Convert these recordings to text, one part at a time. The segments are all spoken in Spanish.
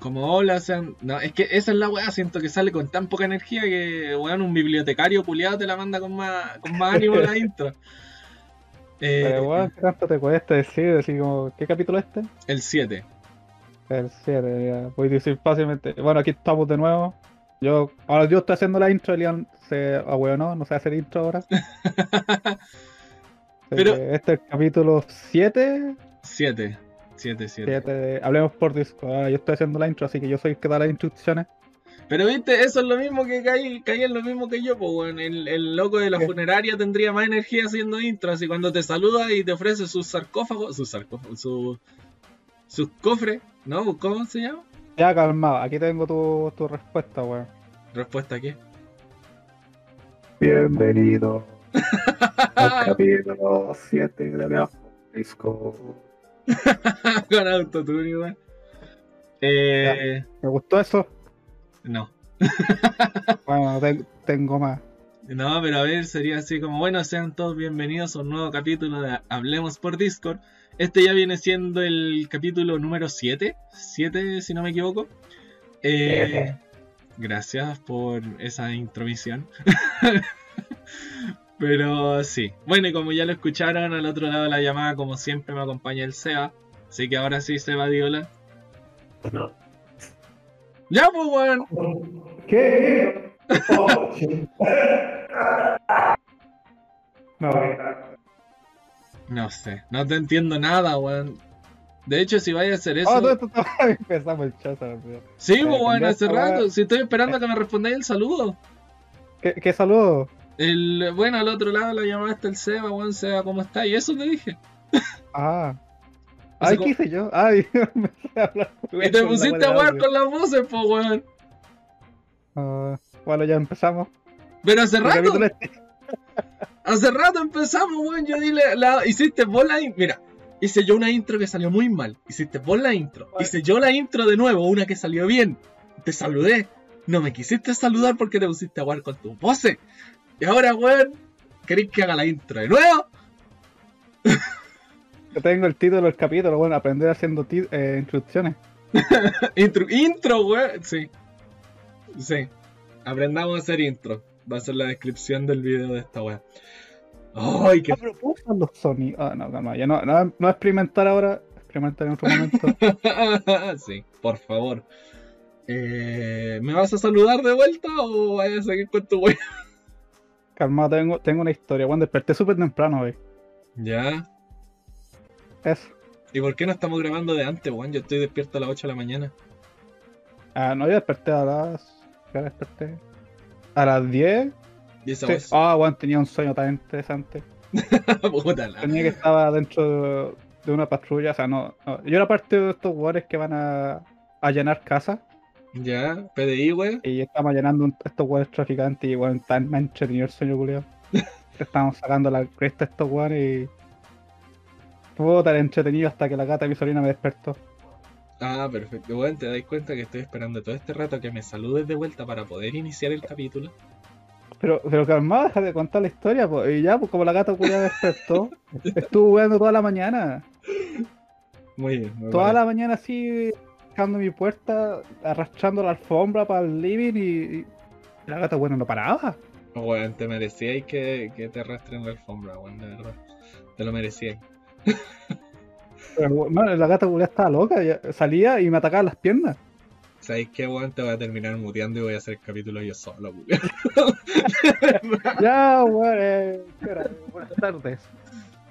como hola, sean. No, es que esa es la weá, siento que sale con tan poca energía que weón, un bibliotecario culiado te la manda con más, con más ánimo la intro. Eh, Pero weón, ¿qué tanto te cuesta decir? Así como, ¿qué capítulo es este? el 7. El 7, ya. Voy a decir fácilmente. Bueno, aquí estamos de nuevo. Yo, ahora yo estoy haciendo la intro, Elian se ahueonó, no sé hacer intro ahora. Pero- Eh, Este es el capítulo 7. 7. 7, 7. 7 de Hablemos por Discord. Ahora yo estoy haciendo la intro, así que yo soy el que da las instrucciones. Pero viste, eso es lo mismo que caí, caí en lo mismo que yo, pues weón. El, el loco de la ¿Qué? funeraria tendría más energía haciendo intros y cuando te saluda y te ofrece sus sarcófagos, sus sarcófagos, su, sus cofres, ¿no? ¿Cómo se llama? Ya calmado, aquí tengo tu, tu respuesta, weón. Respuesta aquí. Bienvenido al capítulo 7 de por Discord. Con autotune, weón. Eh, ¿Me gustó eso? no. Bueno, ten- tengo más. No, pero a ver, sería así como, bueno, sean todos bienvenidos a un nuevo capítulo de Hablemos por Discord. Este ya viene siendo el capítulo número 7, 7 si no me equivoco. Eh, gracias por esa intromisión. pero sí, bueno, y como ya lo escucharon al otro lado de la llamada, como siempre me acompaña el Seba. Así que ahora sí, Seba Diola. Ya, pues, weón. ¿Qué? No, No sé, no te entiendo nada, weón. De hecho, si vais a hacer eso. Oh, está- empezamos el chat. Sí, Eh, pues, weón, hace rato. Si estoy esperando a que me respondáis el saludo. ¿Qué, qué saludo? El, bueno, al otro lado la llamaste el Seba, weón, Seba, ¿cómo está? Y eso te dije. Ah. Ay, ¿qué hice yo? Ay, me. Y te pusiste a jugar con las voces, pues, weón. Ah, bueno, ya empezamos. Pero hace rato, este- hace rato empezamos, weón. Yo dile, la, hiciste vos la in- Mira, hice yo una intro que salió muy mal. Hiciste vos la intro. Hice yo la intro de nuevo, una que salió bien. Te saludé. No me quisiste saludar porque te pusiste a jugar con tus voces. Y ahora, weón, ¿queréis que haga la intro de nuevo? Yo tengo el título del capítulo, bueno, aprender haciendo eh, instrucciones. Intro, intro, weón. Sí. Sí. Aprendamos a hacer intro. Va a ser la descripción del video de esta weá. Ay, qué. Ah, pero ¿cómo son los sonidos? Ah, no, calma, ya no, no, no experimentar ahora, experimentar en otro momento. sí, por favor. Eh, ¿Me vas a saludar de vuelta o vas a seguir con tu weá? Calma, tengo, tengo una historia. Bueno, desperté súper temprano, wey. Ya. Eso. ¿Y por qué no estamos grabando de antes, weón? Yo estoy despierto a las 8 de la mañana. Ah, no, yo desperté a las. ¿Qué desperté? A las 10. Y esa Sí. Ah, bueno, tenía un sueño tan interesante. Tenía que estaba dentro de, de una patrulla, o sea, no, no, Yo era parte de estos jugadores que van a, a llenar casas. Ya, PDI, weón. Y estamos llenando un- estos jugadores traficantes y bueno, tan ha entretenido el sueño, culiao. Estábamos sacando la cresta a estos jugadores y. Fue tan entretenido hasta que la gata de mi sobrina me despertó. Ah, perfecto. Weón, te dais cuenta que estoy esperando todo este rato que me saludes de vuelta para poder iniciar el capítulo. Pero, pero calmado, deja de contar la historia, pues. Y ya, pues como la gata culiao despertó, estuvo jugando toda la mañana. Muy bien, muy Toda bien. la mañana así, dejando mi puerta, arrastrando la alfombra para el living y, y la gata, bueno, no paraba. Weón, te merecíais que, que te arrastren la alfombra, weón, de verdad. Te lo merecíais. Bueno, la gata culiao estaba loca, ya- salía y me atacaba las piernas. ¿Sabéis qué, weón? Te voy a terminar muteando y voy a hacer el capítulo yo solo, weón. Ya, weón, eh, espera, buenas tardes.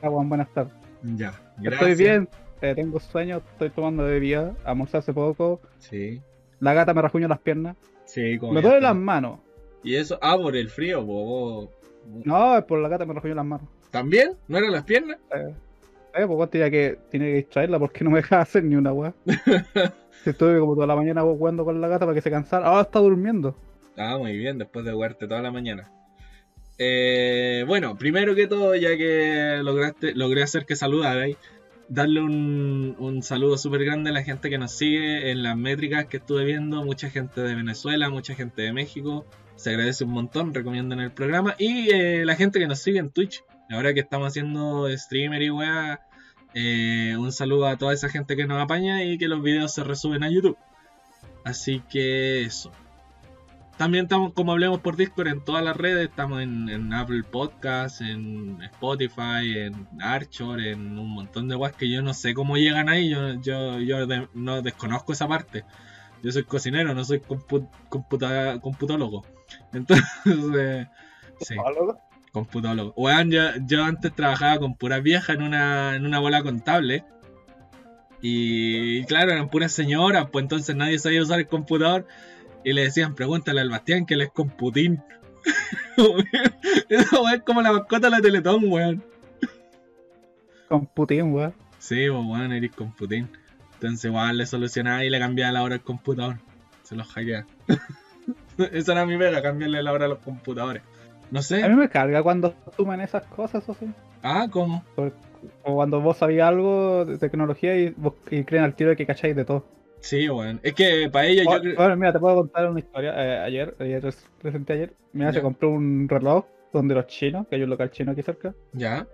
Ya, weón, buenas tardes. ya, gracias. Estoy bien, eh, tengo sueño, estoy tomando bebida, almorcé hace poco. Sí, La gata me rajuñó las piernas. sí, como Me duele las manos. Y eso, ah, por el frío, vos- No, es por la gata me rajuñó las manos. ¿También? ¿No eran las piernas? Eh, eh, pues tenía que, tenía que distraerla porque no me dejaba hacer ni una weá. Estuve como toda la mañana jugando con la gata para que se cansara. Ahora está durmiendo. Ah, muy bien, después de jugarte toda la mañana. Eh, bueno, primero que todo, ya que lograste, logré hacer que saludarais, darle un, saludo súper grande a la gente que nos sigue en las métricas que estuve viendo, mucha gente de Venezuela, mucha gente de México, se agradece un montón, recomiendan el programa, y eh, la gente que nos sigue en Twitch, ahora que estamos haciendo streamer y weá, eh, un saludo a toda esa gente que nos apaña y que los videos se resuben a YouTube. Así que eso. También estamos, como hablemos por Discord, en todas las redes. Estamos en, en Apple Podcasts, en Spotify, en Archer, en un montón de webs que yo no sé cómo llegan ahí. Yo, yo, yo de- no desconozco esa parte. Yo soy cocinero, no soy compu- computa- computólogo. Entonces, sí, computólogo. Weón, yo, yo antes trabajaba con puras viejas en una, en una bola contable. Y claro, eran puras señoras, pues entonces nadie sabía usar el computador. Y le decían, pregúntale al Bastián que él es computín. Esa weón es como la mascota de la Teletón, weón. Con Putin, weón. Sí, pues weón, eres computín. Entonces igual le solucionaba y le cambiaba la hora al computador. Se los hackea. Esa era mi pega, cambiarle la hora a los computadores. No A sé. mí me carga cuando suman esas cosas, o sí. Ah, ¿cómo? O cuando vos sabías algo de tecnología y, vos, y creen al tiro de que cacháis de todo. Sí, weón. Es que para yo Bueno, creo... bueno, mira, te puedo contar una historia. Eh, ayer, ayer, res- reciente ayer, mira, se compró un reloj donde los chinos, que hay un local chino aquí cerca. Ya,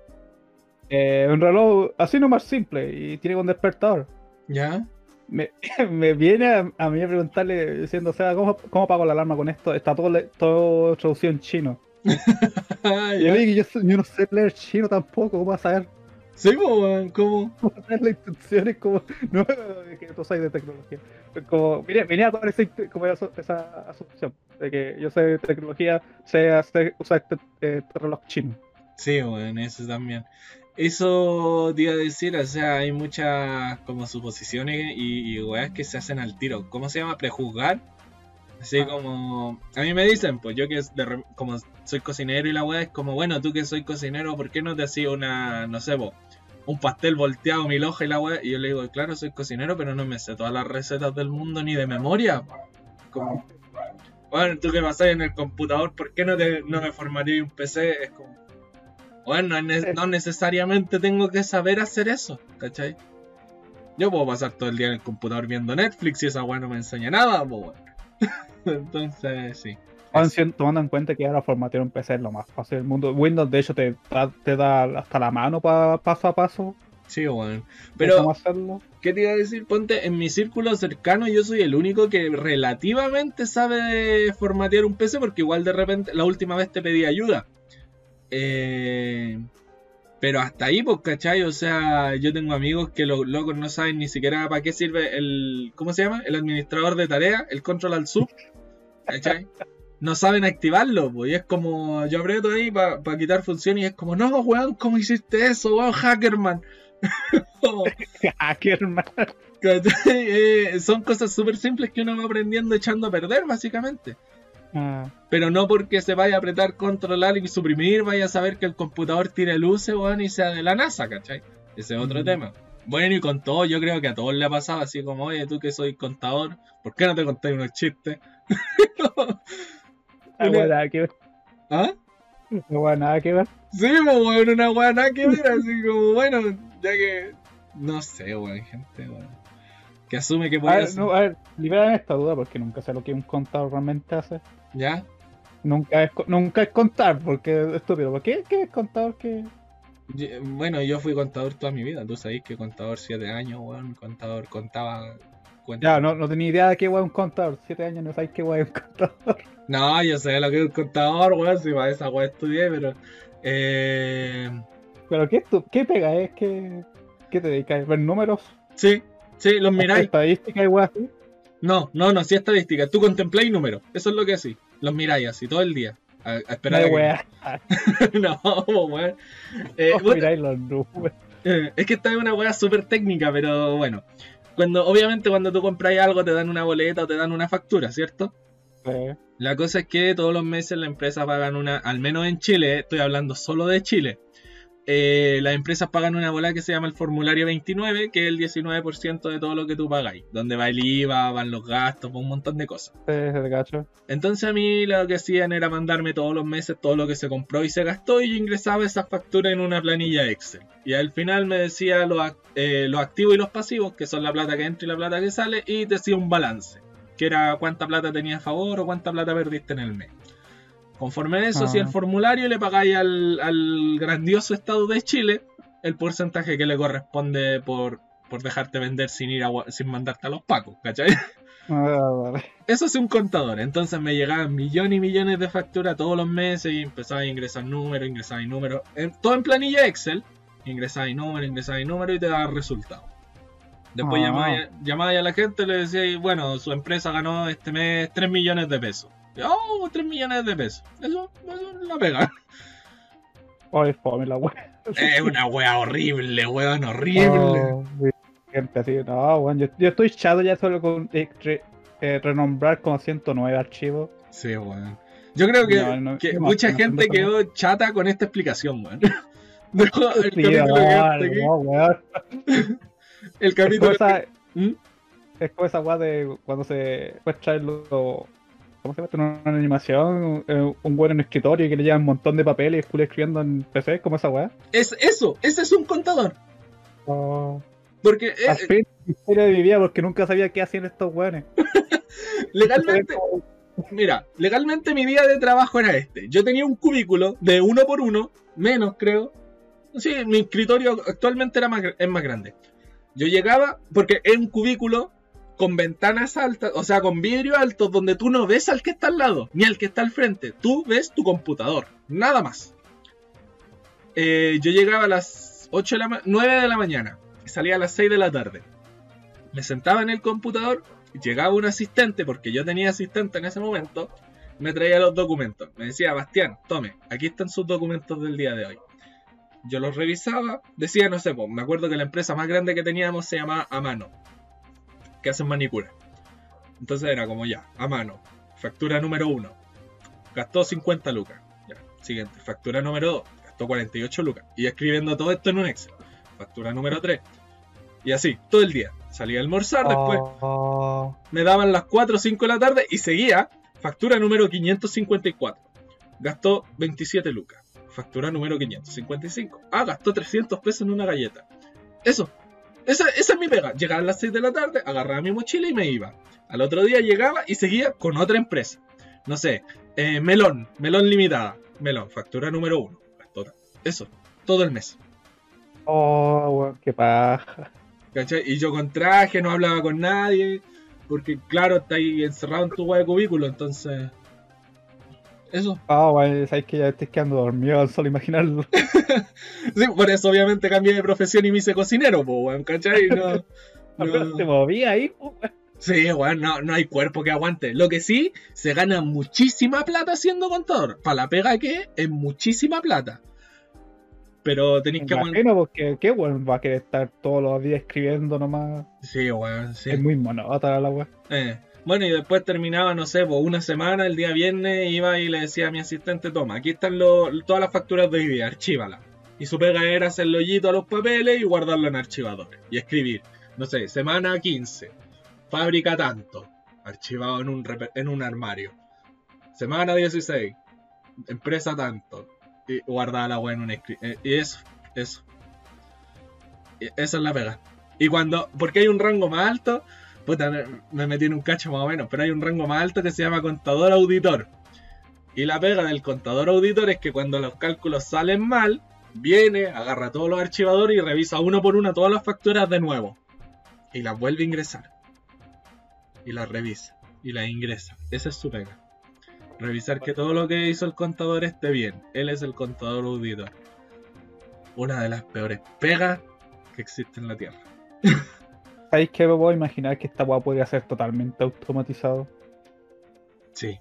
Eh, un reloj así nomás simple y tiene un despertador. ya. Me, me viene a, a mí a preguntarle diciendo, o sea, ¿cómo, cómo pago la alarma con esto? Está todo, todo traducido en chino. Y yo yo, yo no sé leer chino tampoco, ¿cómo vas a saber? Sí, weón, ¿cómo? ¿Cómo vas a saber las instrucciones? Como, no, es que tú sabes de tecnología. Como, mire, venía con esa, como esa, esa asunción de que yo sé de tecnología, sé hacer, usar este, eh, reloj chino. Sí, weón, eso también. Eso te iba a decir, o sea, hay muchas como suposiciones y, y weas que se hacen al tiro. ¿Cómo se llama? Prejuzgar. Así Ah. como... A mí me dicen, pues yo que de como soy cocinero y la wea es como, bueno, tú que soy cocinero, ¿por qué no te hacía una, no sé, vos, un pastel volteado, mil hojas y la wea? Y yo le digo, claro, soy cocinero, pero no me sé todas las recetas del mundo ni de memoria. Como, bueno, tú que pasás en el computador, ¿por qué no, te, no me formaría un PC? Es como, bueno, no, es ne- no necesariamente tengo que saber hacer eso, ¿cachai? Yo puedo pasar todo el día en el computador viendo Netflix y esa weá no me enseña nada, pues bueno. Entonces, sí. Tomando en- tomando en cuenta que ahora formatear un PC es lo más fácil del mundo. Windows, de hecho, te, da- te da hasta la mano para paso a paso Sí, de Pero. ¿qué te iba a decir? Ponte, en mi círculo cercano yo soy el único que relativamente sabe formatear un PC porque igual de repente la última vez te pedí ayuda. Eh, pero hasta ahí, pues, ¿cachai? O sea, yo tengo amigos que los locos no saben ni siquiera para qué sirve el... ¿Cómo se llama? El administrador de tareas, el control al sub. ¿Cachai? No saben activarlo, pues, y es como, yo aprieto ahí para quitar funciones y es como, no, weón, ¿cómo hiciste eso, weón, hackerman? Como, Hacker, man. ¿Cachai? Eh, son cosas súper simples que uno va aprendiendo echando a perder, básicamente. Ah, Pero no porque se vaya a apretar controlar y suprimir, vaya a saber que el computador tire luces, weón, y sea de la NASA, ¿cachai? Ese es otro Mm. tema. Bueno, y con todo, yo creo que a todos le ha pasado así como, oye, tú que soy contador, ¿por qué no te contáis unos chistes? hubo nada que ver. ¿Ah? No hubo nada que ver. Sí, pues, una weá nada que ver, así como, bueno, ya que. No sé, weón, gente, weón. Que asume que A puede ver, hacer. no, a ver, esta duda porque nunca sé lo que un contador realmente hace. ¿Ya? Nunca es, nunca es contar, porque es estúpido. ¿Por qué, qué es contador? Yo- Bueno, yo fui contador toda mi vida. Tú sabés que contador 7 años, weón. Contador contaba. cuentas. Ya, no, no tenía idea de qué guay es un contador. Siete años no sabes qué guay es un contador. No, yo sé lo que es un contador, weón. Si para esa weón estudié, pero. Eh... Pero ¿qué, qué pega es? ¿Qué, qué te dedicas? ¿Ver números? Sí, sí, los miráis. ¿Estadística y guay así? No, no, no, sí estadística. Tú contempláis números. Eso es lo que sí. Los miráis así todo el día. A, a esperar No, a que- no, weón. Eh, los números. Eh, es que esta es una weá súper técnica, pero bueno. Cuando, obviamente cuando tú compras algo te dan una boleta o te dan una factura, ¿cierto? Sí. La cosa es que todos los meses la empresa pagan una, al menos en Chile, estoy hablando solo de Chile, eh, las empresas pagan una bola que se llama el formulario 29, que es el 19% de todo lo que tú pagáis, donde va el IVA, van los gastos, un montón de cosas. Sí. Entonces a mí lo que hacían era mandarme todos los meses todo lo que se compró y se gastó y yo ingresaba esas facturas en una planilla Excel. Y al final me decía los, eh, los activos y los pasivos, que son la plata que entra y la plata que sale, y te decía un balance, que era cuánta plata tenías a favor o cuánta plata perdiste en el mes. Conforme a eso, Ah. hacía el formulario y le pagáis al, al grandioso Estado de Chile el porcentaje que le corresponde por, por dejarte vender sin ir a, sin mandarte a los pacos, ¿cachai? Ah, vale. Eso es un contador. Entonces me llegaban millones y millones de facturas todos los meses y empezaba a ingresar números, ingresar y números. En- todo en planilla Excel. Ingresaba y número, ingresaba y número y te daba resultado. Después Ah. llamaba, llamaba a la gente y le decía, bueno, su empresa ganó este mes 3 millones de pesos. Oh, 3 millones de pesos. Eso, eso es la pega. Ay, fome la wea. es una wea horrible, weón, horrible. Oh, gente así, no, weón, yo, yo estoy chato ya solo con eh, eh, renombrar como 109 archivos. Sí, weón. Yo creo que, No, no, que no, mucha gente no, quedó chata con esta explicación, weón. No, el Sí, capítulo que weón. el Es como capítulo esa, ¿Mm? es como esa weá de cuando se muestra lo, ¿cómo se llama? Una animación, eh, un weón en un escritorio que le llevan un montón de papel y culo escribiendo en PC, como esa weá. Es eso, ese es un contador. Oh. Porque eh, Al fin, historia de mi vida porque nunca sabía qué hacían estos weones. legalmente, mira, legalmente mi día de trabajo era este. Yo tenía un cubículo de uno por uno, menos creo. Sí, mi escritorio actualmente era más, es más grande. Yo llegaba, porque es un cubículo con ventanas altas, o sea, con vidrio altos, donde tú no ves al que está al lado, ni al que está al frente. Tú ves tu computador, nada más. Eh, yo llegaba a las 8 de la ma- 9 de la mañana salía a las 6 de la tarde. Me sentaba en el computador, llegaba un asistente, porque yo tenía asistente en ese momento, me traía los documentos. Me decía, Bastián, tome, aquí están sus documentos del día de hoy. Yo los revisaba, decía, no sé, pues, me acuerdo que la empresa más grande que teníamos se llamaba Amano, que hacen manicura. Entonces era como ya, a mano, factura número 1, gastó 50 lucas. Ya, siguiente, factura número 2, gastó 48 lucas. Y escribiendo todo esto en un Excel. Factura número 3. Y así, todo el día. Salía a almorzar, después Oh, me daban las 4 o 5 de la tarde y seguía. Factura número 554. Gastó 27 lucas. Factura número 555. Ah, gastó 300 pesos en una galleta. Eso. Esa, esa es mi pega. Llegaba a las 6 de la tarde, agarraba mi mochila y me iba. Al otro día llegaba y seguía con otra empresa. No sé, eh, Melón, Melón Limitada. Melón, factura número 1. Eso, todo el mes. oh, qué paja. ¿Cachai? Y yo con traje, no hablaba con nadie. Porque, claro, está ahí encerrado en tu guay de cubículo, entonces. Eso. Oh, weón, sabes que ya estoy quedando dormido al solo imaginarlo. Sí, por eso obviamente cambié de profesión y me hice cocinero, pues, weón, ¿cachai? No, no- Te moví ahí, po, weón. Sí, weón, no, no hay cuerpo que aguante. Lo que sí, se gana muchísima plata siendo contador. Para la pega que es muchísima plata. Pero tenéis que aguantar. porque qué weón va a querer estar todos los días escribiendo nomás. Sí, weón, sí. Es muy monótona la weón. Eh, Bueno, y después terminaba, no sé, pues una semana, el día viernes, iba y le decía a mi asistente, toma, aquí están lo- todas las facturas de hoy día, archívala. Y su pega era hacerle hoyito a los papeles y guardarlo en archivadores. Y escribir, no sé, semana 15, fábrica tanto, archivado en un, en un armario. Semana 16, empresa tanto, y guardaba la en un eh, Y eso, eso. Y esa es la pega. Y cuando, porque hay un rango más alto, puta, me, me metí en un cacho más o menos, pero hay un rango más alto que se llama contador auditor. Y la pega del contador auditor es que cuando los cálculos salen mal, viene, agarra todos los archivadores y revisa uno por uno todas las facturas de nuevo. Y las vuelve a ingresar. Y las revisa. Y las ingresa. Esa es su pega. Revisar que todo lo que hizo el contador esté bien. Él es el contador auditor. Una de las peores pegas que existe en la Tierra. ¿Sabéis que me puedo imaginar que esta weá podría ser totalmente automatizado? Sí,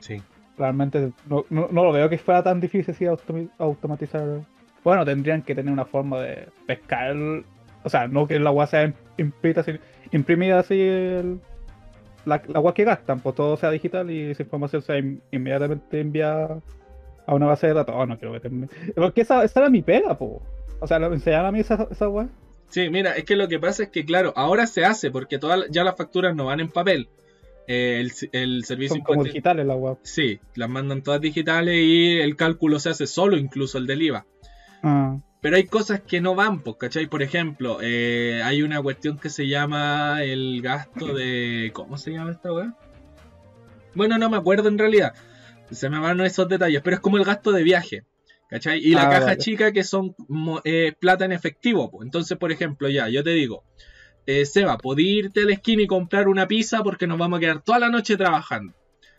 sí. Realmente no, no- no lo veo que fuera tan difícil automi- automatizar. Bueno, tendrían que tener una forma de pescar. O sea, no que la weá sea im- imprita imprimida así el- la, la weá que gastan, pues todo sea digital y esa información sea in- inmediatamente enviada a una base de datos. Oh, no quiero meterme. Porque esa, esa era mi pega, po. O sea, ¿me enseñaron a mí esa, esa weá? Sí, mira, es que lo que pasa es que, claro, ahora se hace porque todas ya las facturas no van en papel. Eh, el, el servicio Son como digitales la weá. Sí, las mandan todas digitales y el cálculo se hace solo, incluso el del IVA. Ah, Pero hay cosas que no van, ¿cachai? Por ejemplo, eh, hay una cuestión que se llama el gasto de... ¿Cómo se llama esta weá? Bueno, no me acuerdo en realidad. Se me van esos detalles, pero es como el gasto de viaje. ¿Cachai? Y la Ah, caja vale. chica que son mo- eh, plata en efectivo. pues. Entonces, por ejemplo, ya, yo te digo, eh, Seba, podí irte a la esquina y comprar una pizza porque nos vamos a quedar toda la noche trabajando.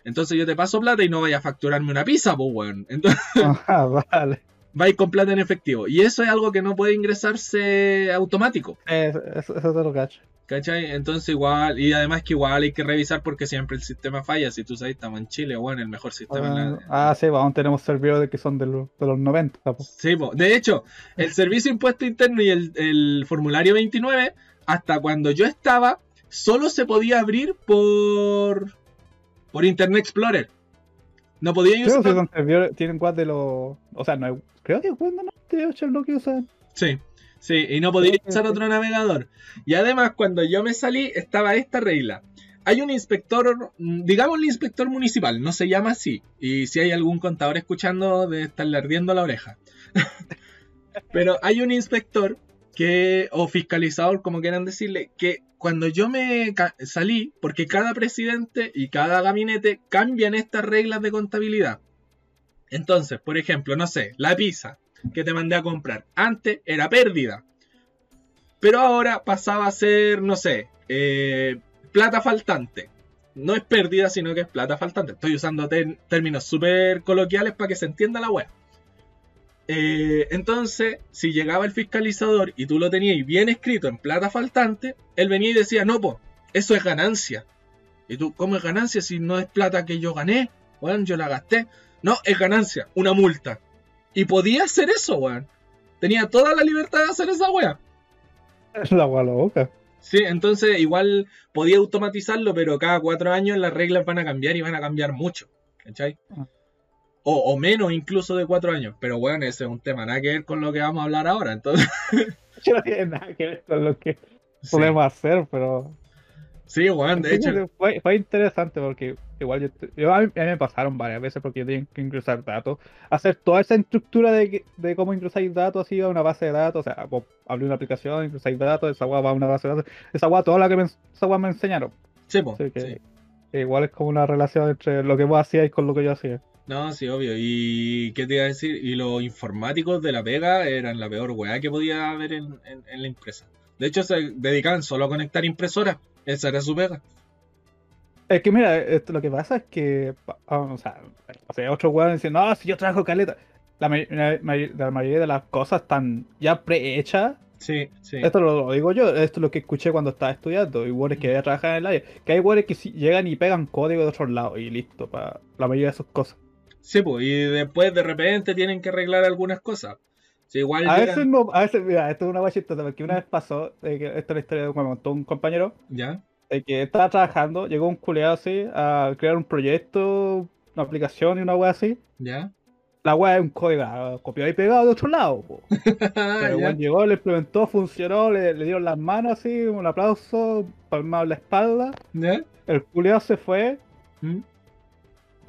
Entonces yo te paso plata y no vaya a facturarme una pizza, pues, weón. Entonces Ah, vale. Vais con plata en efectivo. Y eso es algo que no puede ingresarse automático. Eso, eso, eso te lo cacho. ¿Cachai? Entonces igual, y además que igual hay que revisar porque siempre el sistema falla. Si tú sabes, estamos en Chile, bueno, el mejor sistema. en la- Ah, sí, pues aún tenemos servidores que son de los, de los 90. pues. Sí, po. de hecho, el servicio de impuesto interno y el, el formulario 29, hasta cuando yo estaba, solo se podía abrir por, por Internet Explorer. No podía Creo que usar. servidores, tienen guas de los. O sea, no hay- creo que Windows 98 es lo que usan. Sí, sí, y no podía Sí, usar otro navegador. Y además, cuando yo me salí, estaba esta regla. Hay un inspector, mm, digamos el inspector municipal, no se llama así. Y si hay algún contador escuchando, de estarle ardiendo la oreja. Pero hay un inspector que, o fiscalizador, como quieran decirle, que cuando yo me salí, porque cada presidente y cada gabinete cambian estas reglas de contabilidad. Entonces, por ejemplo, no sé, la pizza que te mandé a comprar. Antes era pérdida. Pero ahora pasaba a ser, no sé, eh, plata faltante. No es pérdida, sino que es plata faltante. Estoy usando términos súper coloquiales para que se entienda la wea. Eh, entonces, si llegaba el fiscalizador y tú lo tenías bien escrito en plata faltante, él venía y decía, no, pues, eso es ganancia. Y tú, ¿cómo es ganancia si no es plata que yo gané? Bueno, yo la gasté. No, es ganancia, una multa. Y podía hacer eso, weón. Tenía toda la libertad de hacer esa wea. La gua loca. Sí, entonces igual podía automatizarlo, pero cada cuatro años las reglas van a cambiar y van a cambiar mucho. ¿Cachai? Ah. O, o menos incluso de cuatro años. Pero bueno, ese es un tema, nada que ver con lo que vamos a hablar ahora. Entonces, no tiene nada que ver con lo que sí, podemos hacer, pero. sí weón, de hecho, Fue, fue interesante porque igual yo, yo- a, mí, a mí me pasaron varias veces porque yo tenía que ingresar datos, hacer toda esa estructura de, de cómo ingresar datos así a una base de datos, o sea, vos abrí una aplicación, ingresáis datos, esa guay va a una base de datos, esa guay toda la que me, esa me enseñaron. sí, que, sí. igual es como una relación entre lo que vos hacíais con lo que yo hacía. No, sí, obvio. ¿Y qué te iba a decir? Y los informáticos de la pega eran la peor weá que podía haber en, en- en la empresa. De hecho, se dedicaban solo a conectar impresoras. Esa era su pega. Es que mira, esto, lo que pasa es que, ah, o sea, o sea, otros weones dicen, no, si yo trabajo caleta. La, may- la may- la mayoría de las cosas están ya prehechas Sí, sí. Esto lo, lo digo yo, esto es lo que escuché cuando estaba estudiando, y weones que trabajan en el área, que hay weones que llegan y pegan código de otros lados y listo, para la mayoría de sus cosas. Sí, pues, y después de repente tienen que arreglar algunas cosas. Sí, igual A llegan- veces no, a veces, mira, esto es una guay chistosa, porque una vez pasó, eh, que esta es la historia que me contó un compañero, ¿Ya? de que estaba trabajando, llegó un culeado así a crear un proyecto, una aplicación y una wea así. ¿Ya? La wea es un código ah, copiado y pegado de otro lado, po. Pero el ¿Ya? weón llegó, lo implementó, funcionó, le, le dieron las manos así, un aplauso, palmado en la espalda. ¿Ya? El culeado se fue, ¿Mm?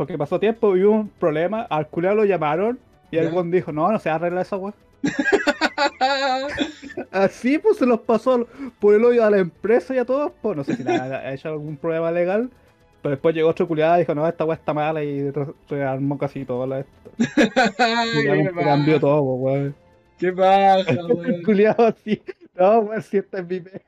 Porque pasó tiempo y hubo un problema, al culiao lo llamaron y el buen dijo, no, no se arregla esa weá. Así pues se los pasó por el hoyo a la empresa y a todos, pues no sé si ha hecho algún problema legal. Pero después llegó otro culiado y dijo, no, esta weá está mala y re- rearmó casi todo la y Ay, qué cambió todo, pues, weón. Qué paja, El weón. culiado así, no, weón, si esta es mi pega.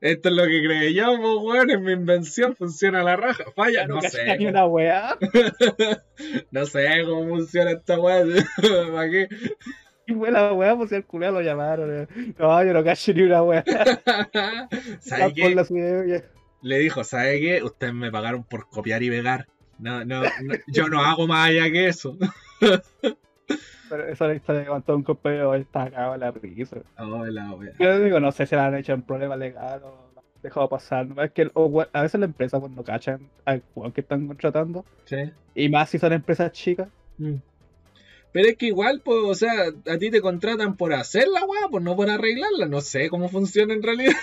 Esto es lo que creí yo, pues, weón, es mi invención, funciona a la raja. Falla, no sé. ni una weá. No sé cómo funciona esta weá. ¿Para qué? Y fue la weá, pues si al culiao lo llamaron. No, yo no cacho ni una weá. ¿Sabe Por qué? Le dijo, ¿sabe qué? Ustedes me pagaron por copiar y pegar. No, no, no, yo no hago más allá que eso. Pero esa es la historia que contó un compañero está cagado la risa. Oh, la wea. Yo digo, no sé si la han hecho en problema legal o lo han dejado pasar. ¿no? Es que o, a veces las empresas pues, no cachan al weón que están contratando. Sí. Y más si son empresas chicas. Mm. Pero es que igual, pues, o sea, a ti te contratan por hacer la weá, pues no por arreglarla. No sé cómo funciona en realidad.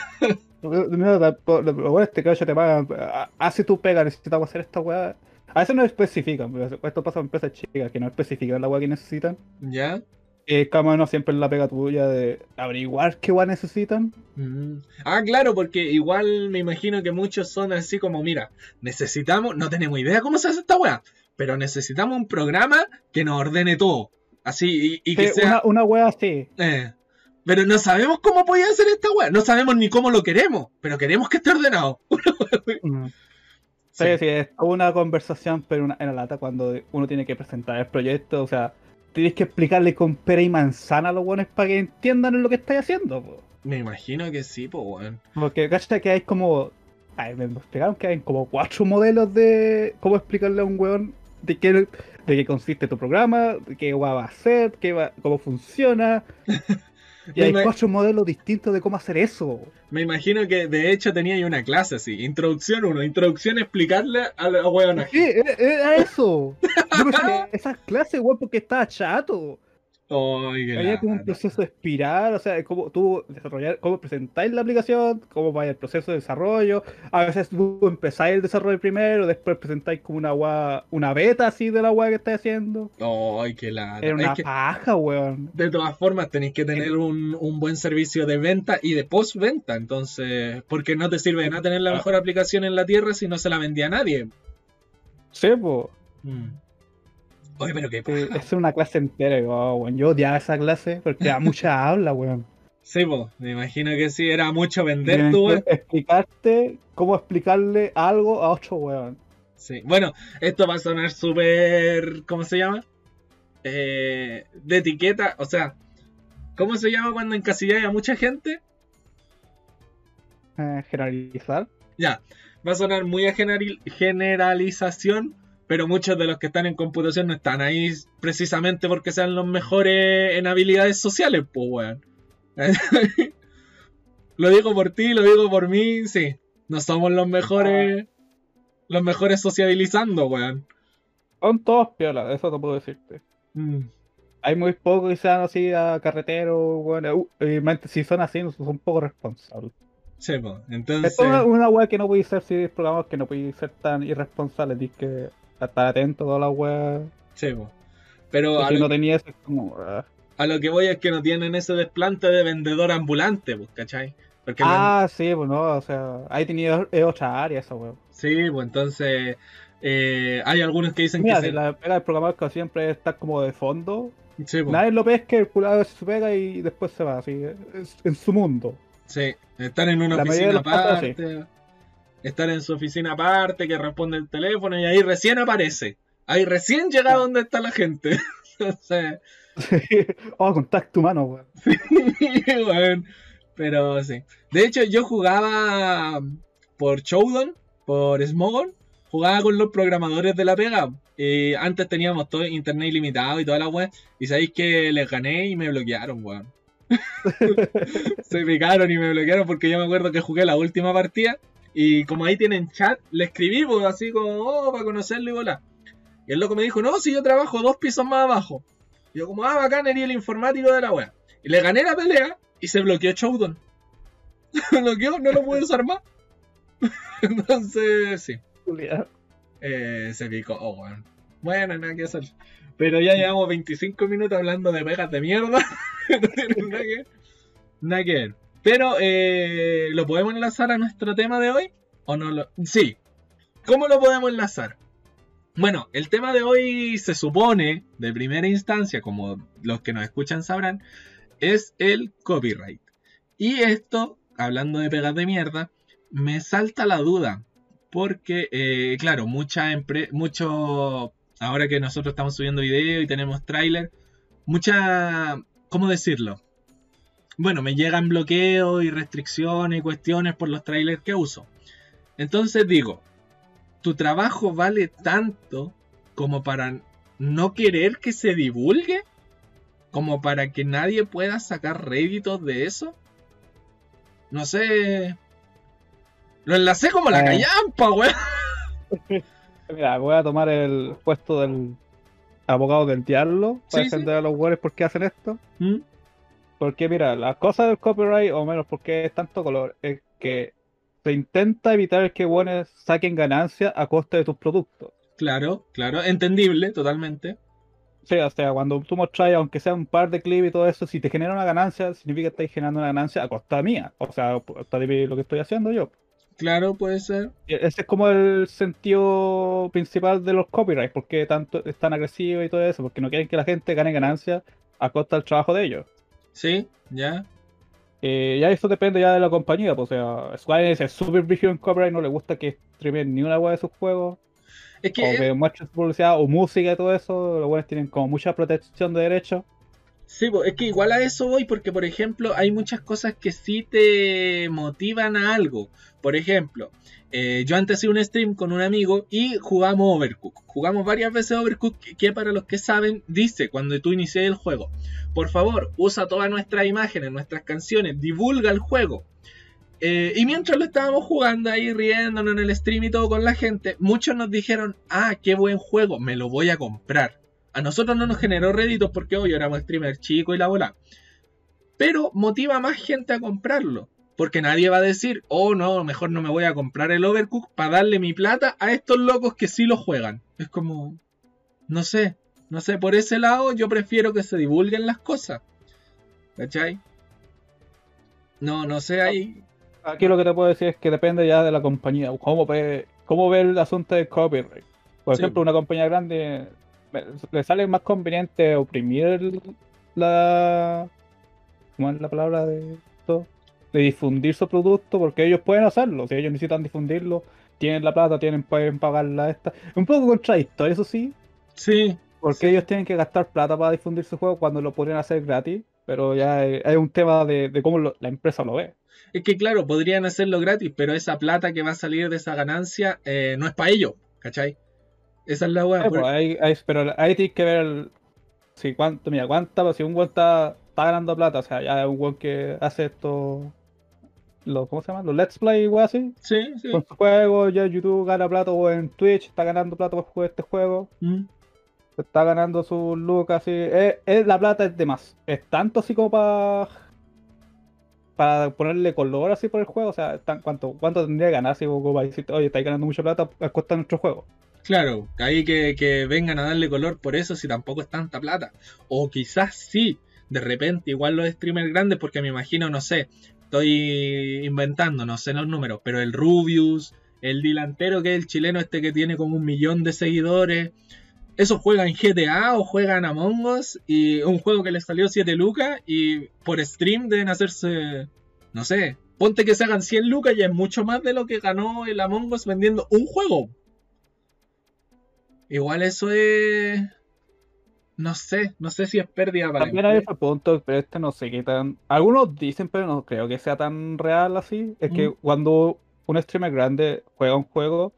No, bueno este cacho te pagan. ah, Hace tu pega, necesitamos hacer esta weá. A veces no especifican, pero esto pasa en empresas chicas que no especifican la weá que necesitan. ¿Ya? Eh, cada uno siempre es la pega tuya de averiguar qué weá necesitan. Mm. Ah, claro, porque igual me imagino que muchos son así como, mira, necesitamos, no tenemos idea cómo se hace esta weá, pero necesitamos un programa que nos ordene todo. Así, y, y que Sí, sea... una, una weá así. eh, Pero no sabemos cómo podía hacer esta weá. No sabemos ni cómo lo queremos, pero queremos que esté ordenado. Sí, sí, es una conversación, pero una, en la lata cuando uno tiene que presentar el proyecto. O sea, tienes que explicarle con pera y manzana a los buenos para que entiendan lo que estáis haciendo. po. Me imagino que sí, pues weón. Porque, cacha que hay como. Ay, me explicaron que hay como cuatro modelos de cómo explicarle a un weón de qué, de qué consiste tu programa, de qué va a hacer, qué va, cómo funciona. Y hay cuatro modelos distintos de cómo hacer eso. Me imagino que de hecho tenía ahí una clase así. Introducción 1, introducción explicarle a la weona. Sí, era, era eso. Yo pensé esas clases, weón, porque estaba chato. Había como un proceso de espiral, o sea, cómo tú desarrollar, cómo presentáis la aplicación, cómo va el proceso de desarrollo. A veces tú empezáis el desarrollo primero, después presentáis como una gua- una beta así de la weá que estáis haciendo. Ay, qué lata. Era una Es paja, weón. de todas formas, tenéis que tener un, un buen servicio de venta y de postventa. Entonces, porque no te sirve de nada tener la mejor aplicación en la tierra si no se la vendía a nadie. Sí, pues. Mm. Oye, pero qué paja. Es una clase entera, oh, weón. Yo odiaba esa clase porque da mucha habla, weón. Sí, po, me imagino que sí, era mucho vender tú, weón. explicarte cómo explicarle algo a otro weón. Sí. Bueno, esto va a sonar súper. ¿Cómo se llama? Eh, de etiqueta. O sea, ¿cómo se llama cuando encasilláis a mucha gente? Eh, generalizar. Ya, va a sonar muy a general- generalización, pero muchos de los que están en computación no están ahí precisamente porque sean los mejores en habilidades sociales, pues, weón. lo digo por ti, lo digo por mí, sí. No somos los mejores. Los mejores sociabilizando, weón. Son todos piolas, eso te puedo decirte. Mm, Hay muy pocos que sean así a carretero, bueno, uh, y mente- si son así, son poco responsables. sí, pues, Es Entonces. toda una wea que no podéis ser si programador, que no podéis ser tan irresponsable, tienes que estar atento a toda la wea. sí, pues. Pero a lo, no tenías es como. ah. a lo que voy es que no tienen ese desplante de vendedor ambulante, pues, ¿cachai? Porque el Ah, sí, pues no, o sea, ahí tenía otra área esa wea. Sí, pues entonces eh, hay algunos que dicen Mira, que si la pega del programador siempre está como de fondo, se... sí, pues, nadie lo pesca, el culado su pega y después se va, así, en su mundo. sí, estar en una la oficina casos, sí. Estar en su oficina aparte, que responde el teléfono y ahí recién aparece. Ahí recién llega donde está la gente. Entonces, oh, contacto humano, weón. bueno, pero sí. De hecho, yo jugaba por Showdown, por Smogon, jugaba con los programadores de la pega. Y antes teníamos todo internet ilimitado y toda la web. Y sabéis que les gané y me bloquearon, weón. Se picaron y me bloquearon porque yo me acuerdo que jugué la última partida. Y como ahí tienen chat, le escribí, pues, así como, oh, para conocerlo y volar. Y el loco me dijo, no, si yo trabajo dos pisos más abajo. Y yo como, ah, bacán, eres el informático de la web. Y le gané la pelea y se bloqueó Showdown. Se bloqueó, no lo pude usar más. Entonces, sí. Eh, se picó, oh, weón. Bueno, nada que hacer. Pero ya llevamos 25 minutos hablando de pegas de mierda. no tienen nada que, nada que ver. Pero, eh, ¿lo podemos enlazar a nuestro tema de hoy? ¿O no lo.? Sí. ¿Cómo lo podemos enlazar? Bueno, el tema de hoy se supone, de primera instancia, como los que nos escuchan sabrán, es el copyright. Y esto, hablando de pegas de mierda, me salta la duda. Porque, eh, claro, mucha empre mucho. Ahora que nosotros estamos subiendo video y tenemos tráiler, mucha. ¿Cómo decirlo? Bueno, me llegan bloqueos y restricciones y cuestiones por los trailers que uso. Entonces digo, ¿tu trabajo vale tanto como para no querer que se divulgue? ¿Como para que nadie pueda sacar réditos de eso? No sé. Lo enlacé como la Eh. callampa, weón. Mira, voy a tomar el puesto del abogado del diablo para Sí, sí. defender a los güeyes por qué hacen esto. ¿Mm? Porque mira, la cosa del copyright, o menos porque es tanto color, es que se intenta evitar que güeyes saquen ganancias a costa de tus productos. Claro, claro, entendible, totalmente. Sí, o sea, cuando tú mostras, aunque sea un par de clips y todo eso, si te genera una ganancia, significa que estás generando una ganancia a costa mía. O sea, a costa de lo que estoy haciendo yo. Claro, puede ser. Y Ese es como el sentido principal de los copyrights, porque tanto es tan agresivo y todo eso, porque no quieren que la gente gane ganancias a costa del trabajo de ellos. Sí, ya. Eh, ya eso depende ya de la compañía, pues, o sea, Square es super brígido en copyright, no le gusta que streamen ni una web de sus juegos, Es o que, que muestren su publicidad, o música y todo eso, los buenos tienen como mucha protección de derechos. Sí, es que igual a eso voy porque, por ejemplo, hay muchas cosas que sí te motivan a algo. Por ejemplo, eh, yo antes hice un stream con un amigo y jugamos Overcook. Jugamos varias veces Overcook, que para los que saben, dice cuando tú inicias el juego, por favor, usa todas nuestras imágenes, nuestras canciones, divulga el juego. Eh, y mientras lo estábamos jugando ahí, riéndonos en el stream y todo con la gente, muchos nos dijeron, ah, qué buen juego, me lo voy a comprar. A nosotros no nos generó réditos porque hoy éramos streamer chico y la bola. Pero motiva a más gente a comprarlo. Porque nadie va a decir, oh no, mejor no me voy a comprar el Overcook para darle mi plata a estos locos que sí lo juegan. Es como, no sé, no sé, por ese lado yo prefiero que se divulguen las cosas. ¿Cachai? No, no sé ahí. Aquí lo que te puedo decir es que depende ya de la compañía, cómo ve, cómo ve el asunto del copyright. Por Sí. ejemplo, una compañía grande le sale más conveniente oprimir la. ¿Cómo es la palabra de esto? De difundir su producto, porque ellos pueden hacerlo. Si ellos necesitan difundirlo, tienen la plata, tienen, pueden pagarla esta. Un poco contradictorio, eso sí, Sí, porque ellos tienen que gastar plata para difundir su juego cuando lo podrían hacer gratis. Pero ya es, un tema de, de cómo lo- la empresa lo ve. es que claro, podrían hacerlo gratis, pero esa plata que va a salir de esa ganancia eh, no es para ellos, ¿cachai? Esa es la weá. Eh, por- pues, ahí- ahí- pero ahí tienes que ver el- si cuánto, mira, cuánta, pues, si un weón está, está ganando plata, o sea, ya es un weón que hace esto, los, ¿cómo se llama? Los Let's Play, weón, así, Sí, sí. con su juego, ya YouTube gana plata o en Twitch está ganando plata por jugar este juego, Mm. está ganando sus lucas, así, es, es- la plata es de más, es tanto así como para para ponerle color así por el juego, o sea, tan- ¿cuánto, cuánto tendría que ganar si como para decirte, oye, estáis ganando mucha plata a costa de nuestro juego? Claro, ahí que, que vengan a darle color por eso si tampoco es tanta plata. O quizás sí, de repente igual los streamers grandes, porque me imagino, no sé, estoy inventando, no sé los números, pero el Rubius, el delantero que es el chileno este que tiene como un millón de seguidores, esos juegan GTA o juegan Among Us y un juego que les salió 7 lucas y por stream deben hacerse, no sé, ponte que se hagan 100 lucas y es mucho más de lo que ganó el Among Us vendiendo un juego. Igual eso es. No sé, no sé si es pérdida para También hay otro punto, pero este no sé qué tan. Algunos dicen, pero no creo que sea tan real así. Es que Mm. cuando un streamer grande juega un juego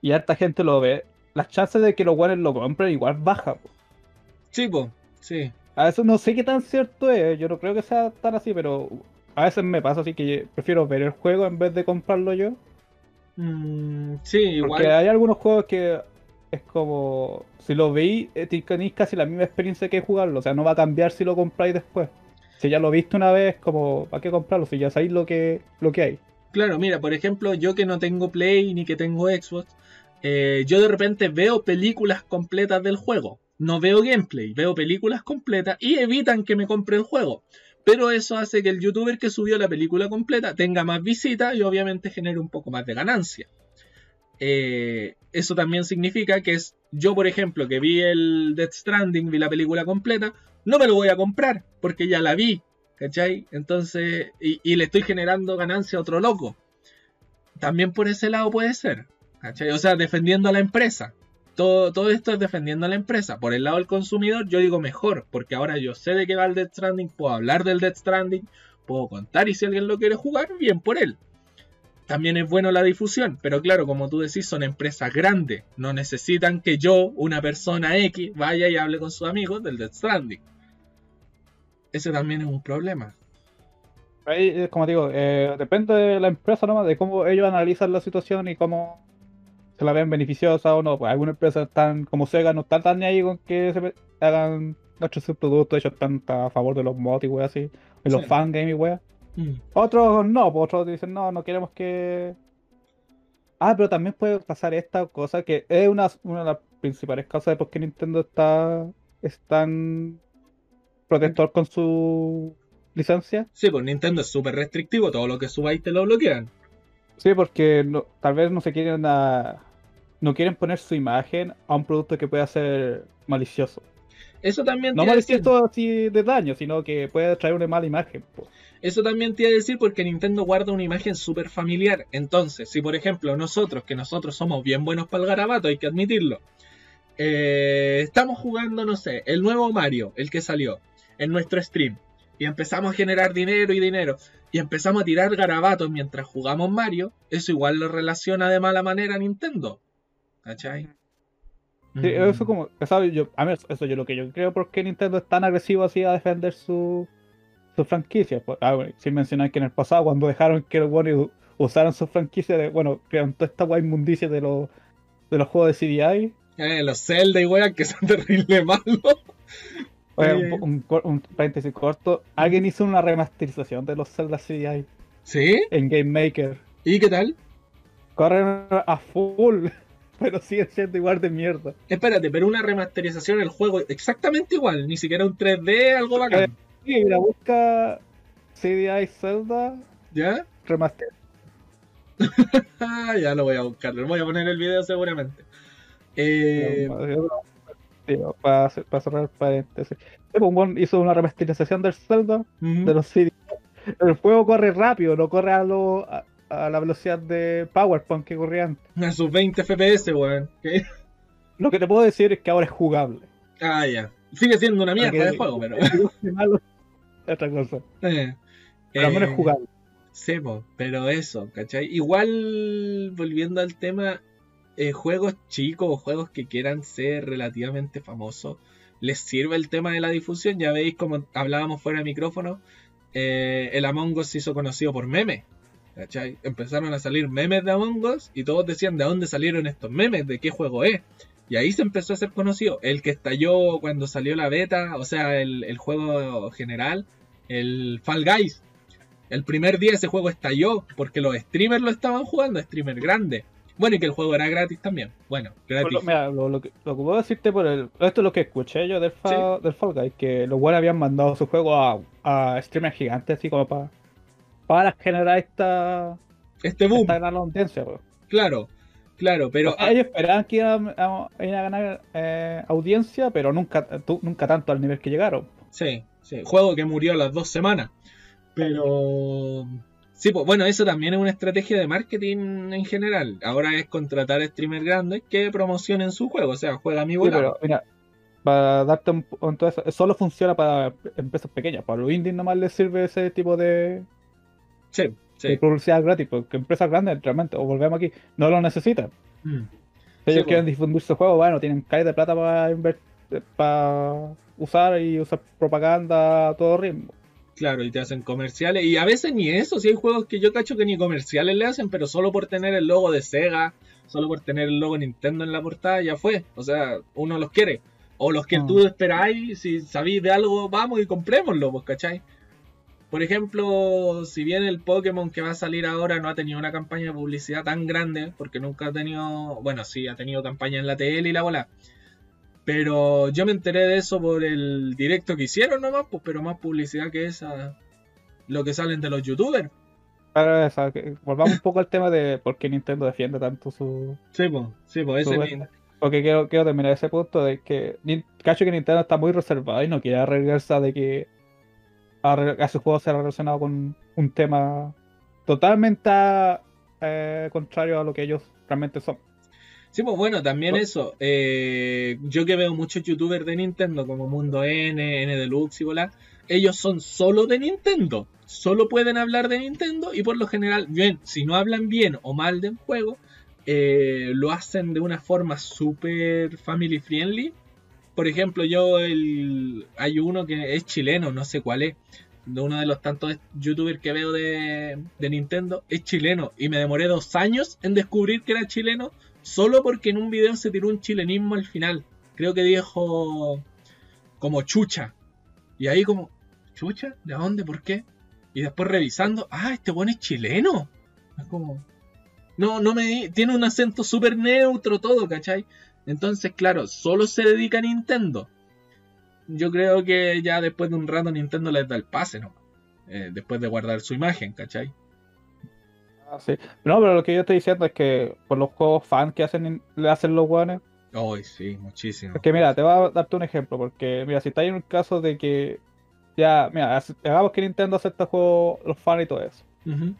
y harta gente lo ve, las chances de que los guanes lo compren igual baja. po. Sí, po, sí. A veces no sé qué tan cierto es, yo no creo que sea tan así, pero a veces me pasa así que prefiero ver el juego en vez de comprarlo yo. Mm, sí, Porque igual. hay algunos juegos que es como, si lo veis, eh, tenéis casi la misma experiencia que jugarlo, o sea, no va a cambiar si lo compráis después. Si ya lo viste una vez, como, ¿para qué comprarlo? Si ya sabéis lo que, lo que hay. Claro, mira, por ejemplo, yo que no tengo Play ni que tengo Xbox, eh, yo de repente veo películas completas del juego. No veo gameplay, veo películas completas y evitan que me compre el juego. Pero eso hace que el youtuber que subió la película completa tenga más visitas y obviamente genere un poco más de ganancia. Eh, eso también significa que es yo, por ejemplo, que vi el Death Stranding, vi la película completa, no me lo voy a comprar porque ya la vi, ¿cachai? Entonces, y, le estoy generando ganancia a otro loco. También por ese lado puede ser, ¿cachai? O sea, defendiendo a la empresa. Todo, todo esto es defendiendo a la empresa. Por el lado del consumidor, yo digo mejor, porque ahora yo sé de qué va el Death Stranding, puedo hablar del Death Stranding, puedo contar y si alguien lo quiere jugar, bien por él. También es bueno la difusión, pero claro, como tú decís, son empresas grandes. No necesitan que yo, una persona X, vaya y hable con sus amigos del Death Stranding. Ese también es un problema. Ahí, eh, como digo, eh, depende de la empresa nomás, de cómo ellos analizan la situación y cómo se la ven beneficiosa o no. Pues algunas empresas están, como Sega, no están tan ahí con que se hagan nuestros subproductos, ellos están a favor de los mods y weas así, y los Sí. fangames y weas. Mm. Otros no, pues otros dicen, no, no queremos que... Ah, pero también puede pasar esta cosa que es una, una de las principales causas de por qué Nintendo está es tan protector con su licencia. Sí, pues Nintendo es súper restrictivo, todo lo que subáis te lo bloquean. Sí, porque no- tal vez no se quieren a- no quieren poner su imagen a un producto que pueda ser malicioso. Eso también No decir. malicioso así de daño, sino que puede traer una mala imagen. po. Eso también te iba a decir porque Nintendo guarda una imagen súper familiar. Entonces, si por ejemplo nosotros, que nosotros somos bien buenos para el garabato, hay que admitirlo, eh, estamos jugando, no sé, el nuevo Mario, el que salió, en nuestro stream, y empezamos a generar dinero y dinero, y empezamos a tirar garabatos mientras jugamos Mario, eso igual lo relaciona de mala manera a Nintendo. ¿Cachai? Sí, eso como, ¿sabes? Yo, a mí eso yo lo que yo creo porque Nintendo es tan agresivo así a defender su, su franquicia. Pues, ah, bueno, sin mencionar que en el pasado cuando dejaron que los buenos usaran su franquicia, de, bueno, crearon toda esta guay inmundicia de los, de los juegos de CDI. Eh, los Zelda y weón que son terrible malos. Oye, un, un, un, paréntesis corto. Alguien hizo una remasterización de los Zelda CDI. ¿Sí? En Game Maker. ¿Y qué tal? Corren a full pero sigue siendo igual de mierda. Espérate, pero una remasterización del juego exactamente igual, ni siquiera un 3D, algo bacán. Sí, mira, busca CDI Zelda. ¿Ya? Remaster. ya lo voy a buscar, lo voy a poner el video seguramente. Eh... para, para cerrar paréntesis. Pues, hizo una remasterización del Zelda, uh -huh. de los CDI. El juego corre rápido, no corre a lo, a la velocidad de PowerPoint que corría antes. A sus 20 FPS, weón. Lo que te puedo decir es que ahora es jugable. Ah, ya. Sigue siendo una mierda Porque, de juego, pero. otra cosa. Eh, pero al menos eh, es jugable. Sí, pero eso, ¿cachai? Igual, volviendo al tema, eh, juegos chicos o juegos que quieran ser relativamente famosos, les sirve el tema de la difusión. Ya veis, como hablábamos fuera de micrófono, eh, el Among Us se hizo conocido por memes. ¿Cachai? Empezaron a salir memes de Among Us y todos decían de dónde salieron estos memes, de qué juego es. Y ahí se empezó a hacer conocido. El que estalló cuando salió la beta, o sea, el, el juego general, el Fall Guys. El primer día ese juego estalló porque los streamers lo estaban jugando, streamers grandes. Bueno, y que el juego era gratis también. Bueno, gratis. Lo, mira, lo, lo, que, lo, que, puedo decirte por el. Esto es lo que escuché yo del, Fall, sí. del Fall Guys, que los buenos habían mandado su juego a, a streamers gigantes, así como para para generar esta este boom. esta gran audiencia bro. claro claro pero o sea, ellos esperaban que iban a, a, ganar eh, audiencia pero nunca nunca tanto al nivel que llegaron. Sí sí juego que murió a las dos semanas. Pero sí pues bueno eso también es una estrategia de marketing en general. Ahora es contratar streamers grandes que promocionen su juego o sea juega mi volado. sí, pero mira para darte un, un, solo funciona para empresas pequeñas. Para los indies nomás les sirve ese tipo de Sí, sí. de publicidad gratis, porque empresas grandes realmente, o volvemos aquí, no lo necesitan. Mm. Si ellos sí, quieren difundir su juego, bueno, tienen calle de plata para para usar y usar propaganda a todo ritmo. Claro, y te hacen comerciales, y a veces ni eso, si hay juegos que yo cacho que ni comerciales le hacen, pero solo por tener el logo de Sega, solo por tener el logo Nintendo en la portada, ya fue. O sea, uno los quiere. O los que oh. tú esperáis, si sabéis de algo, vamos y comprémoslo, pues, ¿cachai? Por ejemplo, si bien el Pokémon que va a salir ahora no ha tenido una campaña de publicidad tan grande, porque nunca ha tenido, bueno, sí, ha tenido campaña en la tele y la bola. Pero yo me enteré de eso por el directo que hicieron nomás, pues, pero más publicidad que esa, lo que salen de los youtubers. Claro, que, volvamos un poco al tema de por qué Nintendo defiende tanto su... Sí, pues, sí, pues ese... Su... Porque quiero, quiero terminar ese punto de que cacho que Nintendo está muy reservado y no quiere arriesgarse de que a, su juego sea relacionado con un tema totalmente eh, contrario a lo que ellos realmente son. Sí, pues bueno, también eso. Eh, yo que veo muchos youtubers de Nintendo, como Mundo N, N Deluxe y bola, ellos son solo de Nintendo. Solo pueden hablar de Nintendo y por lo general, bien, si no hablan bien o mal del juego, eh, lo hacen de una forma súper family friendly por ejemplo, yo el, hay uno que es chileno, no sé cuál es, de uno de los tantos youtubers que veo de, Nintendo, es chileno. Y me demoré dos años en descubrir que era chileno, solo porque en un video se tiró un chilenismo al final. Creo que dijo como chucha. Y ahí como, ¿chucha? ¿De dónde? ¿Por qué? Y después revisando, ah, este buen es chileno. Es como... No, no me... Tiene un acento súper neutro todo, ¿cachai? Entonces, claro, solo se dedica a Nintendo. Yo creo que ya después de un rato Nintendo les da el pase, ¿no? Eh, después de guardar su imagen, ¿cachai? Ah, sí. No, pero lo que yo estoy diciendo es que por los juegos fan que hacen, le hacen los guanes. Ay, sí, muchísimo. Es que mira, te voy a darte un ejemplo, porque mira, si está en un caso de que ya, mira, hagamos que Nintendo acepta juegos, los fans y todo eso. Ujú.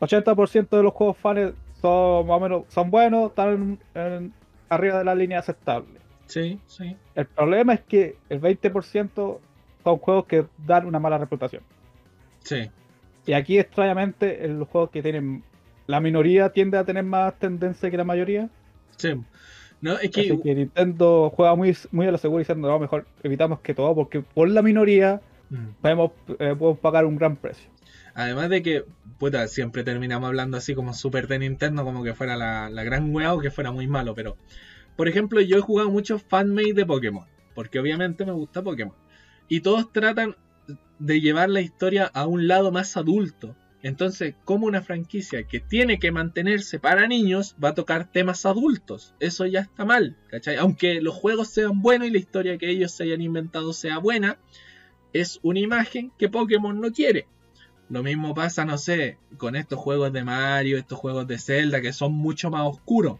80% de los juegos fans son más o menos son buenos, están en- en- arriba de la línea aceptable. Sí, sí. El problema es que el 20% son juegos que dan una mala reputación. Sí. Y aquí, extrañamente, en los juegos que tienen. La minoría tiende a tener más tendencia que la mayoría. Sí. No, es que. Así que Nintendo juega muy, muy a la segura diciendo, no, mejor evitamos que todo, porque por la minoría Mm. podemos, eh, podemos pagar un gran precio. Además de que, puta, siempre terminamos hablando así como súper de Nintendo, como que fuera la, la gran wea o que fuera muy malo, pero, por ejemplo, yo he jugado muchos fanmade de Pokémon, porque obviamente me gusta Pokémon. Y todos tratan de llevar la historia a un lado más adulto. Entonces, como una franquicia que tiene que mantenerse para niños, va a tocar temas adultos. Eso ya está mal, ¿cachai? Aunque los juegos sean buenos y la historia que ellos se hayan inventado sea buena, es una imagen que Pokémon no quiere. Lo mismo pasa, no sé, con estos juegos de Mario, estos juegos de Zelda, que son mucho más oscuros.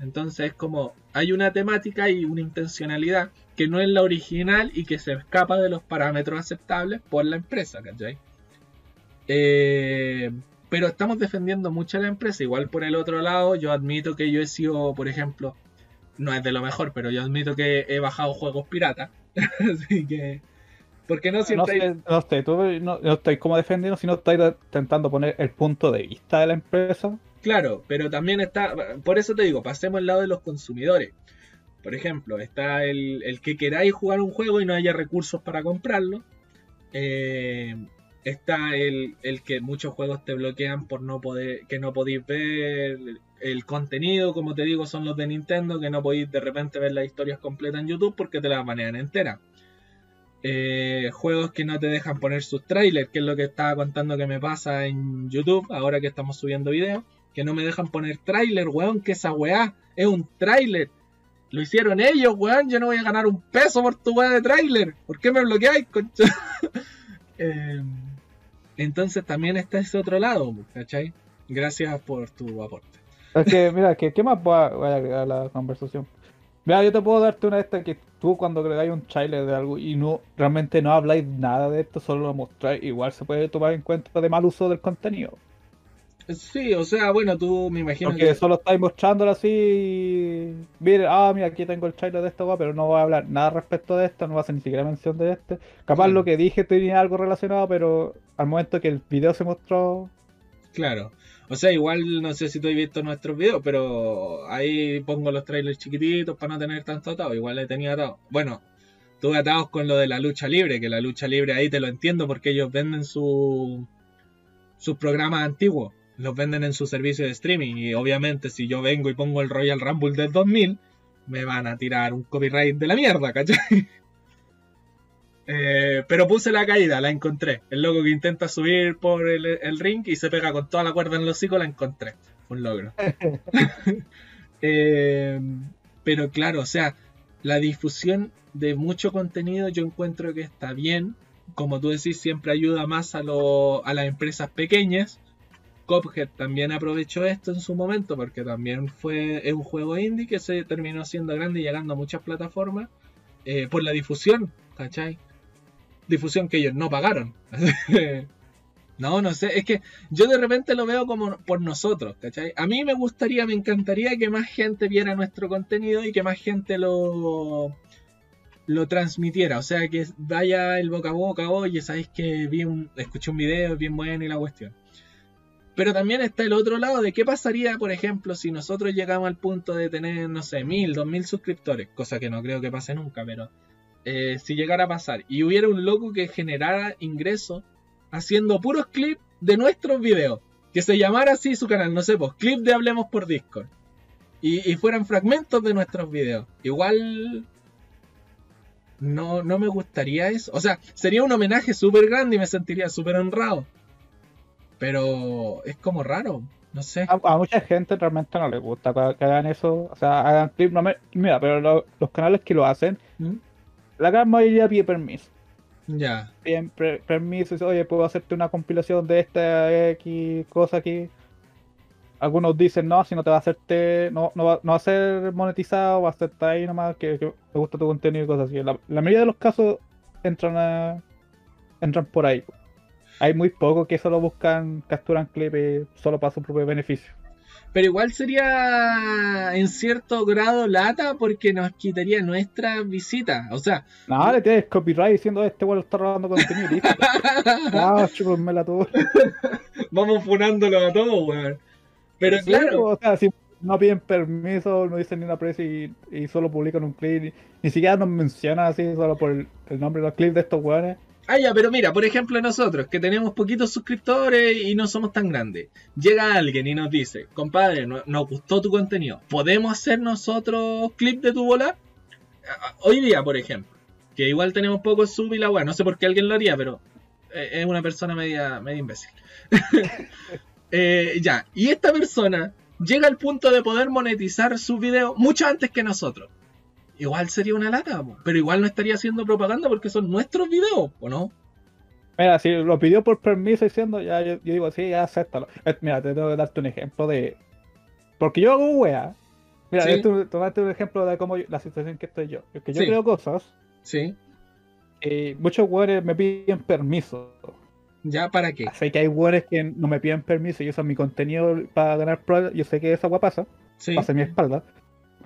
Entonces es como, hay una temática y una intencionalidad que no es la original y que se escapa de los parámetros aceptables por la empresa, ¿cachai? Eh, pero estamos defendiendo mucho a la empresa. Igual por el otro lado, yo admito que yo he sido, por ejemplo, no es de lo mejor, pero yo admito que he bajado juegos pirata. Así que... Porque no No siempre hay- sé, no sé, tú no, no estoy como defendiendo, sino estoy intentando poner el punto de vista de la empresa. Claro, pero también está, por eso te digo, pasemos al lado de los consumidores. Por ejemplo, está el, el que queráis jugar un juego y no haya recursos para comprarlo. Eh, está el, el que muchos juegos te bloquean por no poder, que no podéis ver el contenido, como te digo, son los de Nintendo, que no podéis de repente ver las historias completas en YouTube porque te las manejan enteras. Eh, juegos que no te dejan poner sus trailers, que es lo que estaba contando que me pasa en YouTube, ahora que estamos subiendo videos que no me dejan poner tráiler, weón, que esa weá es un tráiler. Lo hicieron ellos, weón, yo no voy a ganar un peso por tu weá de tráiler. ¿Por qué me bloqueáis, concha? Eh, entonces también está ese otro lado, ¿cachai? Gracias por tu aporte. Es que, mira, que, ¿qué más a agregar a la conversación? Mira, yo te puedo darte una de estas que tú cuando agregáis un trailer de algo y no realmente no habláis nada de esto, solo lo mostráis, igual se puede tomar en cuenta de mal uso del contenido. Sí, o sea, bueno, tú me imagino Porque que... solo estáis mostrándolo así y... Mire, ah, mira, aquí tengo el trailer de weá, pero no voy a hablar nada respecto de esto, no voy a hacer ni siquiera mención de este. Capaz lo que dije tenía algo relacionado, pero al momento que el video se mostró... Claro. O sea, igual no sé si tú has visto nuestros videos, pero ahí pongo los trailers chiquititos para no tener tanto atado. Igual le tenía atado. Bueno, tuve atados con lo de la lucha libre, que la lucha libre ahí te lo entiendo porque ellos venden su, sus programas antiguos. Los venden en su servicio de streaming. Y obviamente si yo vengo y pongo el Royal Rumble del 2000, me van a tirar un copyright de la mierda, ¿cachai? Eh, pero puse la caída, la encontré. El loco que intenta subir por el, el ring y se pega con toda la cuerda en los hocico, la encontré. Fue un logro. Eh, pero claro, o sea, la difusión de mucho contenido yo encuentro que está bien. Como tú decís, siempre ayuda más a, lo- a las empresas pequeñas. Cuphead también aprovechó esto en su momento porque también fue es un juego indie que se terminó siendo grande y llegando a muchas plataformas eh, por la difusión, ¿cachai? Difusión que ellos no pagaron. no, no sé, es que yo de repente lo veo como por nosotros, ¿cachai? A mí me gustaría, me encantaría que más gente viera nuestro contenido y que más gente lo lo transmitiera, o sea, que vaya el boca a boca, oye, sabéis que vi un, escuché un video, es bien bueno y la cuestión. Pero también está el otro lado de qué pasaría, por ejemplo, si nosotros llegamos al punto de tener, no sé, mil, dos mil suscriptores, cosa que no creo que pase nunca, pero eh, si llegara a pasar y hubiera un loco que generara ingresos haciendo puros clips de nuestros videos, que se llamara así su canal, no sé, pues clip de Hablemos por Discord, y, y fueran fragmentos de nuestros videos. Igual no, no me gustaría eso. O sea, sería un homenaje súper grande y me sentiría súper honrado. Pero es como raro, no sé. A, a mucha gente realmente no le gusta que, hagan eso, o sea, hagan clip, no me- mira, pero lo- los canales que lo hacen, ¿Mm? La gran mayoría pide permiso. Ya, Piden pre- permiso, dice, oye, puedo hacerte una compilación de esta X cosa aquí. Algunos dicen, no, si no te va a hacerte, no, no, va, no va a ser monetizado, va a ser ahí nomás, que, que me gusta tu contenido y cosas así. La, la mayoría de los casos entran a, entran por ahí. Hay muy pocos que solo buscan, capturan clips solo para su propio beneficio. Pero igual sería en cierto grado lata porque nos quitaría nuestra visita. O sea, No, le tienes copyright diciendo este weón está robando contenido. Ah, chúpenmela tú. vamos funándolo a todos, weón. Pero Sí, claro, O sea, si no piden permiso, no dicen ni una presa y, y solo publican un clip, ni, ni siquiera nos mencionan así solo por el, el nombre de los clips de estos weones. Ah, ya, pero mira, por ejemplo, nosotros que tenemos poquitos suscriptores y no somos tan grandes, llega alguien y nos dice, compadre, no- nos gustó tu contenido, ¿podemos hacer nosotros clip de tu bola? Ah, Hoy día, por ejemplo, que igual tenemos pocos sub y la weá, no sé por qué alguien lo haría, pero eh, es una persona media, media imbécil. Eh, ya, y esta persona llega al punto de poder monetizar su video mucho antes que nosotros. Igual sería una lata, po, pero igual no estaría haciendo propaganda porque son nuestros videos, ¿o no? Mira, si lo pidió por permiso diciendo, ya yo, yo digo, sí, ya acéptalo. Eh, Mira, te tengo que darte un ejemplo de. Porque yo hago wea. Mira, Sí. esto, tomate un ejemplo de cómo yo- la situación que estoy yo. Es que yo Sí. creo cosas Sí. y muchos weones me piden permiso. ¿Ya para qué? Sé que hay weones que no me piden permiso y usan mi contenido para ganar pruebas. Yo sé que esa wea pasa, Sí. pasa en mi espalda.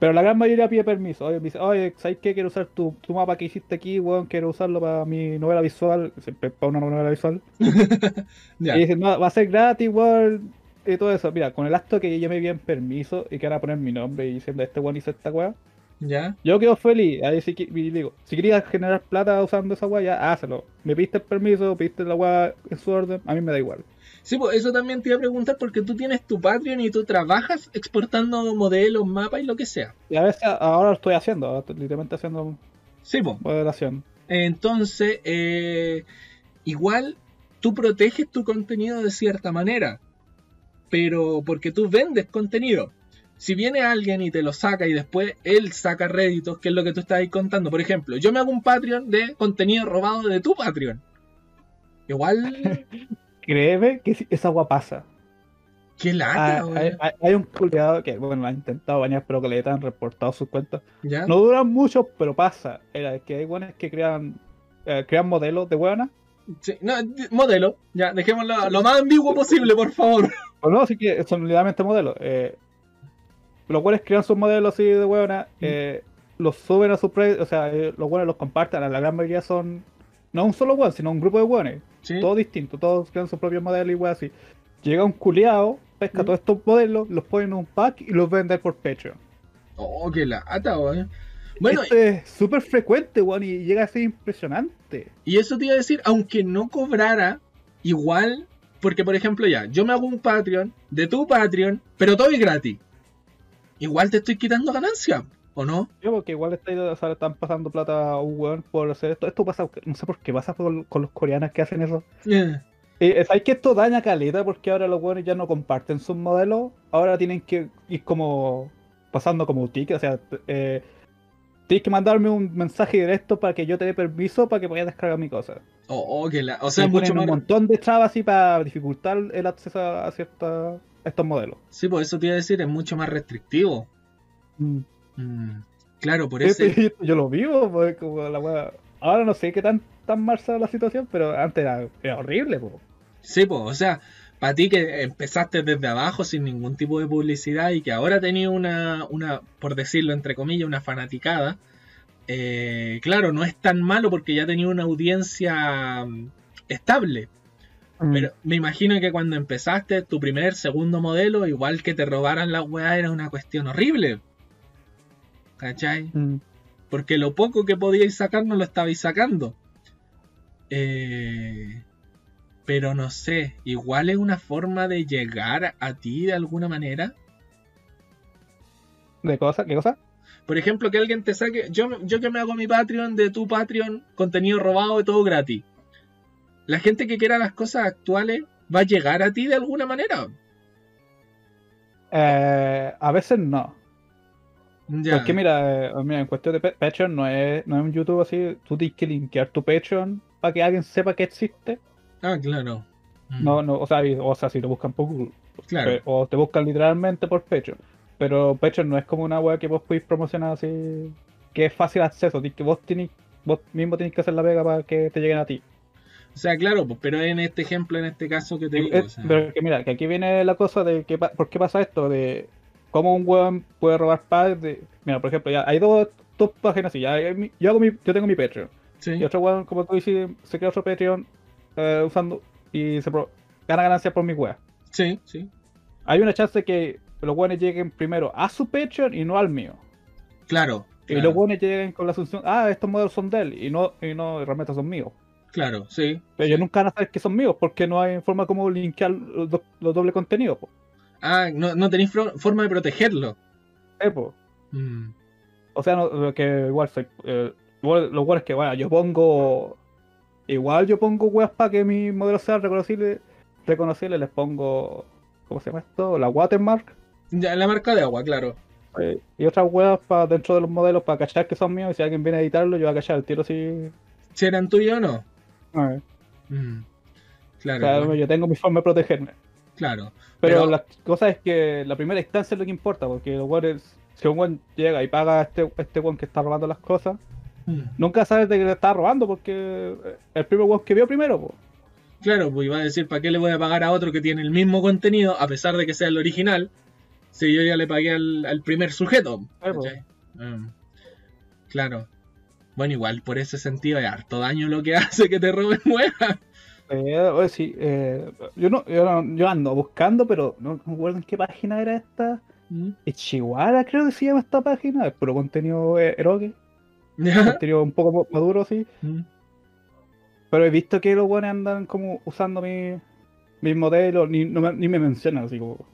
Pero la gran mayoría pide permiso. Oye, me dice, oye, ¿sabes qué? Quiero usar tu, tu mapa que hiciste aquí, weón. Quiero usarlo para mi novela visual. Siempre para una novela visual. Y dicen, no, va a ser gratis, igual. Y todo eso. Mira, con el acto que yo me piden permiso y que van a poner mi nombre y diciendo, este weón hizo esta weá. ¿Ya? Yo quedo feliz. Ahí sí que, y digo, si querías generar plata usando esa weá, ya hazlo. Me pidiste el permiso, pediste la weá en su orden, a mí me da igual. Sí, pues eso también te iba a preguntar porque tú tienes tu Patreon y tú trabajas exportando modelos, mapas y lo que sea. Y a veces ahora lo estoy haciendo, literalmente haciendo Sí, pues. moderación. Entonces, eh, igual tú proteges tu contenido de cierta manera, pero porque tú vendes contenido. Si viene alguien y te lo saca y después él saca réditos, que es lo que tú estás ahí contando. Por ejemplo, yo me hago un Patreon de contenido robado de tu Patreon. Igual, Créeme que esa weá pasa. qué lata, Ah, weón. hay, hay- hay un culiado que, bueno, ha intentado bañar, pero que le han reportado sus cuentas. ¿Ya? No duran mucho, pero pasa. Era que hay weones que crean, eh, crean modelos de weonas. Sí, no, modelo, ya, dejémoslo lo más ambiguo posible, por favor. O no, así que son literalmente modelos. Eh, los weones crean sus modelos así de weonas, eh, los suben a su pre, o sea, los weones los comparten. La gran mayoría son no un solo weón, sino un grupo de weones. Sí. Todos distintos, todos crean sus propios modelos y weón así. Llega un culiado, pesca Mm. todos estos modelos, los pone en un pack y los vende por Patreon. Oh, qué lata, weón. Bueno, Esto es súper frecuente, weón, y llega a ser impresionante. y eso te iba a decir, aunque no cobrara, igual, porque por ejemplo ya, yo me hago un Patreon de tu Patreon, pero todo es gratis. Igual te estoy quitando ganancia, ¿o no? Yo porque igual está, o sea, le están pasando plata a un weón por hacer esto. Esto pasa, no sé por qué pasa con, con los coreanos que hacen eso. Eh, Eh, ¿Sabes que esto daña caleta? Porque ahora los weones ya no comparten sus modelos. Ahora tienen que ir como pasando como ticket. O sea, eh, tienes que mandarme un mensaje directo para que yo te dé permiso para que puedas descargar mi cosa. Oh, oh, que la, o sea, Y mucho un montón de trabas así para dificultar el acceso a, cierta- a estos modelos. Sí, pues eso te iba a decir, es mucho más restrictivo. Mm. Mm, claro, por ese. yo lo vivo, pues, como la wea- Ahora no sé qué tan, tan mal la situación, pero antes era, era horrible. Sí, pues, o sea, para ti que empezaste desde abajo sin ningún tipo de publicidad y que ahora tenías una, una, por decirlo entre comillas, una fanaticada, eh, claro, no es tan malo porque ya tenía una audiencia mm, estable. Pero me imagino que cuando empezaste tu primer, segundo modelo, igual que te robaran la weá era una cuestión horrible. ¿Cachai? Mm. Porque lo poco que podíais sacar no lo estabais sacando. Eh, pero no sé, igual es una forma de llegar a ti de alguna manera. ¿De cosa? ¿Qué cosa? Por ejemplo, que alguien te saque. Yo, yo que me hago mi Patreon de tu Patreon, contenido robado y todo gratis. La gente que quiera las cosas actuales va a llegar a ti de alguna manera. Eh, a veces no. Ya. Porque mira, eh, mira, en cuestión de Patreon no es, no es un YouTube así, tú tienes que linkear tu Patreon para que alguien sepa que existe. Ah, claro. Mm, No, no, o sea, o sea, si lo buscan por Google. claro. O te buscan literalmente por Patreon. Pero Patreon no es como una web que vos podéis promocionar así, que es fácil acceso, que vos, tenés, vos mismo tenés que hacer la pega para que te lleguen a ti. O sea, claro, pues, pero en este ejemplo, en este caso que te Eh, digo. o sea, Pero que mira, que aquí viene la cosa de que, por qué pasa esto, de cómo un weón puede robar packs de... Mira, por ejemplo, ya hay dos, dos páginas así, ya mi- yo, hago mi, yo tengo mi Patreon, sí, y otro weón, como tú dices, se crea otro Patreon eh, usando y se pro- gana ganancias por mi weas. sí, sí. Hay una chance que los weones lleguen primero a su Patreon y no al mío. Claro. Y claro, los weones lleguen con la asunción, ah, estos modelos son de él, y no, y no realmente son míos. Claro, sí. Pero ellos nunca van a saber que son míos, porque no hay forma como linkear los, do- los doble contenidos. po. Ah, no, no tenéis forma de protegerlo. Eh, po. Mm, O sea, no, que igual soy. eh, igual- lo bueno es que, bueno, yo pongo. Igual yo pongo weas para que mis modelos sean reconocibles. Reconocibles, les pongo. ¿Cómo se llama esto? La watermark. Ya, la marca de agua, claro. eh, y otras weas para dentro de los modelos para cachar que son míos. Y si alguien viene a editarlo, yo voy a cachar el tiro así. Si eran tuyos o no. eh. Mm, O Claro, sea, bueno, yo tengo mi forma de protegerme. Claro. Pero, Pero- la cosa es que la primera instancia es lo que importa, porque los weones, si un weón llega y paga a este, este weón que está robando las cosas, Mm, nunca sabes de que le está robando, porque el primer weón que vio primero, pues. Claro, pues iba a decir, ¿para qué le voy a pagar a otro que tiene el mismo contenido, a pesar de que sea el original, si yo ya le pagué al, al primer sujeto? Claro. ¿cachai? Mm, claro. Bueno, igual por ese sentido es harto daño lo que hace que te roben weas. Eh, oye, sí, eh, yo, no, yo, no- yo ando buscando, pero no me acuerdo en qué página era esta. Mm, Ichiwara creo que se llama esta página, es puro contenido eh, eroge, contenido un poco maduro, sí. Mm, Pero he visto que los buenos andan como usando mi, mis modelos, ni, no me, ni me mencionan así como.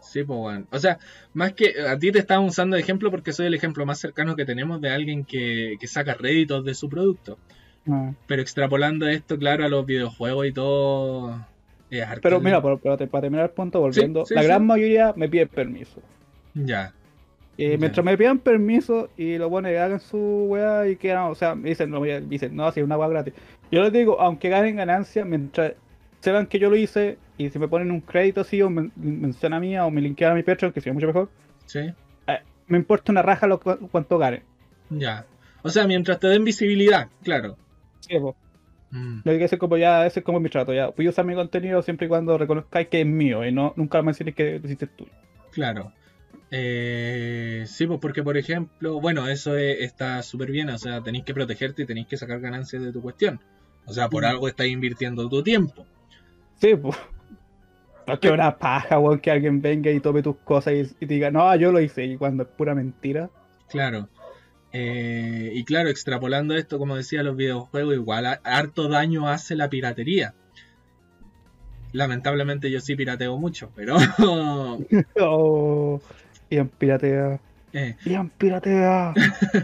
Sí, pues bueno. O sea, más que a ti te estaba usando de ejemplo porque soy el ejemplo más cercano que tenemos de alguien que, que saca réditos de su producto. Ah. Pero extrapolando esto, claro, a los videojuegos y todo. harto Pero mira, para, para- para terminar el punto, volviendo, sí, la sí. gran mayoría me pide permiso. Ya. Eh, Ya. Mientras me pidan permiso y los buenos hagan su weá y quieran, o sea, me dicen, no, me dicen, no, si es una weá gratis. Yo les digo, aunque ganen ganancia, mientras sepan que yo lo hice y si me ponen un crédito así o me menciona mía o me linkean a mi Patreon, que sería mucho mejor, Sí. me importa una raja lo cu- cuánto ganen. Ya. O sea, mientras te den visibilidad, claro. Sí, po. Mm, Lo que es como ya, ese es como mi trato, ya. A usar mi contenido siempre y cuando reconozcáis que es mío y no nunca mencionéis que lo hiciste tú. claro. Eh, sí, pues porque, por ejemplo, bueno, eso es- está súper bien. O sea, tenéis que protegerte y tenéis que sacar ganancias de tu cuestión. O sea, por Mm. algo estás invirtiendo tu tiempo. Sí, pues. No es que una paja, weón, que alguien venga y tome tus cosas y, y te diga, no, yo lo hice, y cuando es pura mentira. Claro. Eh, y claro, extrapolando esto, como decía, los videojuegos, igual a- harto daño hace la piratería. Lamentablemente yo sí pirateo mucho, pero... Oh, Ian piratea. eh, Ian piratea.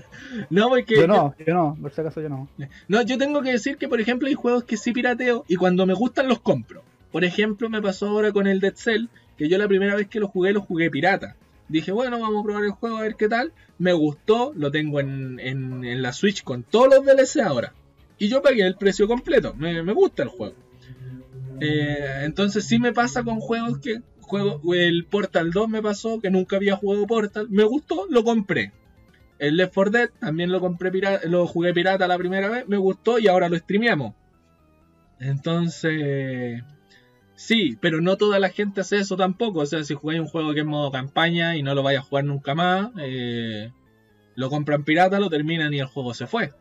no, porque... Yo no, yo no, por si acaso yo no. No, yo tengo que decir que, por ejemplo, hay juegos que sí pirateo y cuando me gustan los compro. Por ejemplo, me pasó ahora con el Dead Cell, que yo la primera vez que lo jugué, lo jugué pirata. Dije, bueno, vamos a probar el juego a ver qué tal. Me gustó, lo tengo en, en- la Switch con todos los DLC ahora. Y yo pagué el precio completo, me, me gusta el juego. Eh, entonces sí me pasa con juegos que... Juego, el Portal 2 me pasó, que nunca había jugado Portal. Me gustó, lo compré. El Left 4 Dead también lo compré pirata, lo jugué pirata la primera vez, me gustó y ahora lo streameamos. Entonces, sí, pero no toda la gente hace eso tampoco. O sea, si jugáis un juego que es modo campaña y no lo vais a jugar nunca más, eh, lo compran pirata, lo terminan y el juego se fue.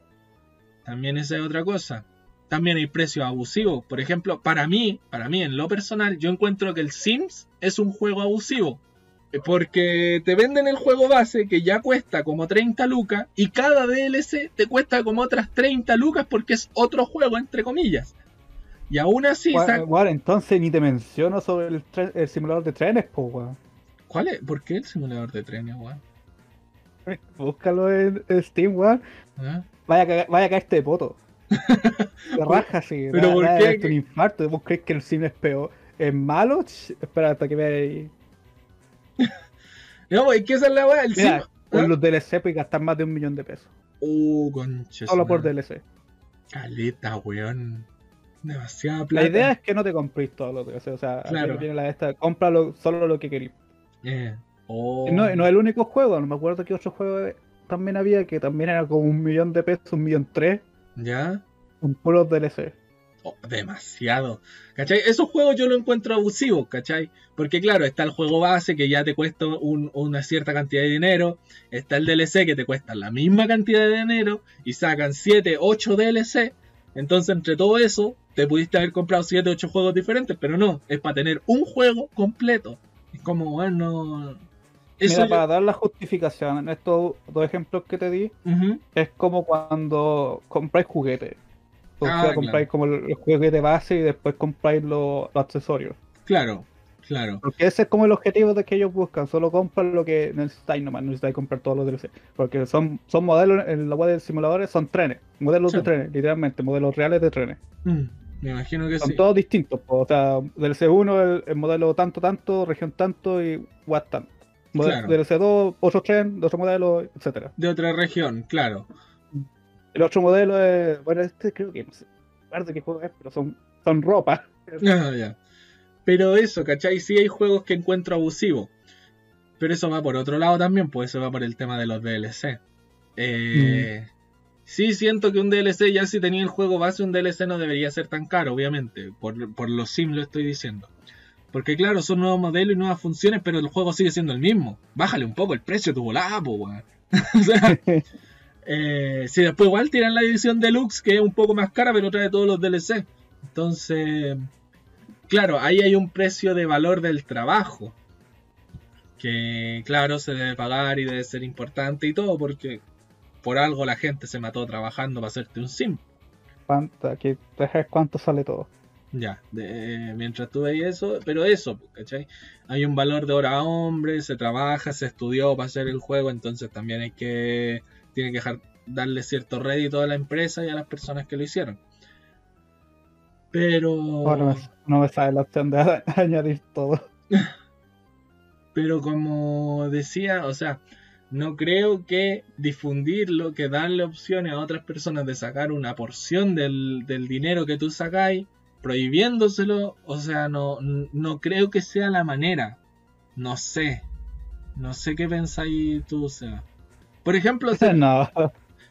También esa es otra cosa. También hay precios abusivos. Por ejemplo, para mí, para mí en lo personal, yo encuentro que el Sims es un juego abusivo. Porque te venden el juego base que ya cuesta como 30 lucas y cada DLC te cuesta como otras 30 lucas porque es otro juego, entre comillas. Y aún así... Sa- bueno, entonces ni te menciono sobre el, el simulador de trenes, pues, weón. ¿Cuál es? ¿Por qué el simulador de trenes, weón? Búscalo en en Steam, weón. ¿Ah? Vaya a, cagar- vaya a caerte de poto. Te raja así. pero ¿por qué? un infarto. ¿Vos crees que el cine es peor? ¿Es malo? Ch, Espera hasta que veáis. No, es que esa es la weá. El Mira, Sim- con ¿Ah? los DLC puedes gastar más de un millón de pesos. Uh, concha. Solo por. DLC. Caleta, weón. Demasiada plata. La idea es que no te compréis todos los DLC. O sea, Claro. no tiene la esta. Cómpralo solo lo que queréis. Eh. Oh. No, no es el único juego. No me acuerdo que otro juego también había que también era como un millón de pesos, un millón tres. ¿Ya? Con puros DLC. Oh, demasiado. ¿Cachai? Esos juegos yo lo encuentro abusivos, ¿cachai? Porque claro, está el juego base que ya te cuesta un- una cierta cantidad de dinero, está el DLC que te cuesta la misma cantidad de dinero y sacan 7, 8 DLC. Entonces entre todo eso, te pudiste haber comprado 7, 8 juegos diferentes, pero no, es para tener un juego completo. Es como, bueno... Eso Mira, yo- para dar la justificación en estos dos ejemplos que te di, es como cuando compráis juguetes. O Ah, sea, compráis como el, el juguete base y después compráis los, los accesorios. Claro, claro. Porque ese es como el objetivo de que ellos buscan. Solo compran lo que necesitáis nomás. No necesitáis comprar todos los DLC. Porque son, son modelos, en la web de simuladores son trenes. Modelos Sí. de trenes, literalmente. Modelos reales de trenes. Mm, me imagino que Son sí. todos distintos. po. O sea, DLC 1 el, el modelo tanto, tanto, región tanto y watt tanto. Model- Claro. DLC 2, otro tren, de otro modelo, etcétera. De otra región, claro. El otro modelo es. Bueno, este creo que no sé. Qué juego es, pero son, son ropa. Ah, ya. Pero eso, ¿cachai? Sí hay juegos que encuentro abusivos. Pero eso va por otro lado también, pues eso va por el tema de los DLC. Eh, Sí siento que un DLC, ya si tenía el juego base, un DLC no debería ser tan caro, obviamente. Por, por lo sim lo estoy diciendo. Porque claro, son nuevos modelos y nuevas funciones, pero el juego sigue siendo el mismo. Bájale un poco el precio, tu volada, po, weón. o sea, eh, si después igual tiran la edición deluxe, que es un poco más cara, pero trae todos los DLC. Entonces, claro, ahí hay un precio de valor del trabajo. Que, claro, se debe pagar y debe ser importante y todo, porque por algo la gente se mató trabajando para hacerte un sim. ¿Cuánto, aquí, cuánto sale todo. Ya, de- mientras tú veis eso, pero eso, ¿cachai? Hay un valor de hora hombre, se trabaja, se estudió para hacer el juego, entonces también hay que, tiene que dejar, darle cierto rédito a la empresa y a las personas que lo hicieron. Pero, Ahora no, me, sale la opción de añadir todo. pero como decía, o sea, no creo que difundirlo, que darle opciones a otras personas de sacar una porción del, del dinero que tú sacáis, prohibiéndoselo, o sea, no, no creo que sea la manera. No sé. No sé qué pensáis tú, Seba. Por ejemplo, no,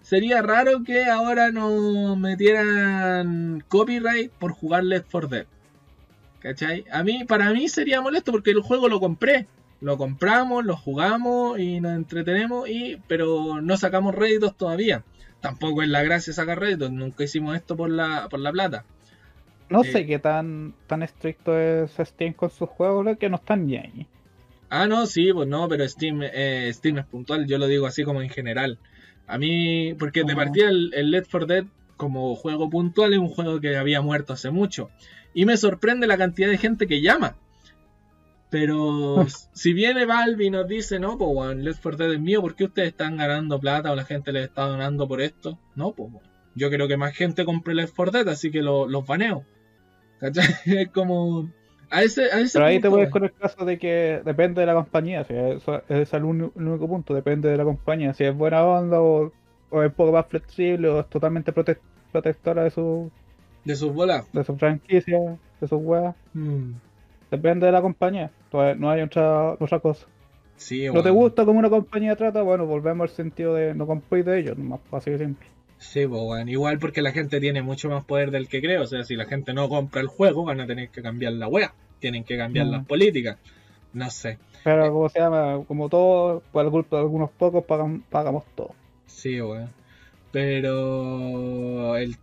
sería raro que ahora nos metieran copyright por jugar Left 4 Dead. ¿Cachai? A mí, para mí sería molesto porque el juego lo compré. Lo compramos, lo jugamos y nos entretenemos, y, pero no sacamos réditos todavía. Tampoco es la gracia sacar réditos, nunca hicimos esto por la, por la plata. no Eh. sé qué tan, tan estricto es Steam con sus juegos, que no están ahí. Ah, no, sí, pues no, pero Steam, eh, Steam es puntual, yo lo digo así como en general. A mí, porque de partida el, el Left 4 Dead como juego puntual es un juego que había muerto hace mucho. Y me sorprende la cantidad de gente que llama. Pero si viene Valve y nos dice, no, pues weón, Left 4 Dead es mío, ¿por qué ustedes están ganando plata o la gente les está donando por esto? No, pues yo creo que más gente compre Left 4 Dead, así que lo- los baneo. ¿Cachai? Es como... A ese, a ese Pero ahí te punto voy. con el caso de que depende de la compañía. Si eso es el, el único punto, depende de la compañía. Si es buena onda o, o es un poco más flexible o es totalmente prote- protectora de su, De sus bolas. de su franquicia, de sus weas. Mm. Depende de la compañía. Entonces, no hay otra, otra cosa. Sí, ¿No te gusta como una compañía trata? Bueno, volvemos al sentido de no compréis de ellos, más fácil y simple. Sí, pues bueno, igual porque la gente tiene mucho más poder del que cree. O sea, si la gente no compra el juego, van a tener que cambiar la wea. Tienen que cambiar Mm. las políticas. No sé. Pero como se llama, como todo, por la culpa de algunos pocos pagan, pagamos todo. Sí, weón. Pero el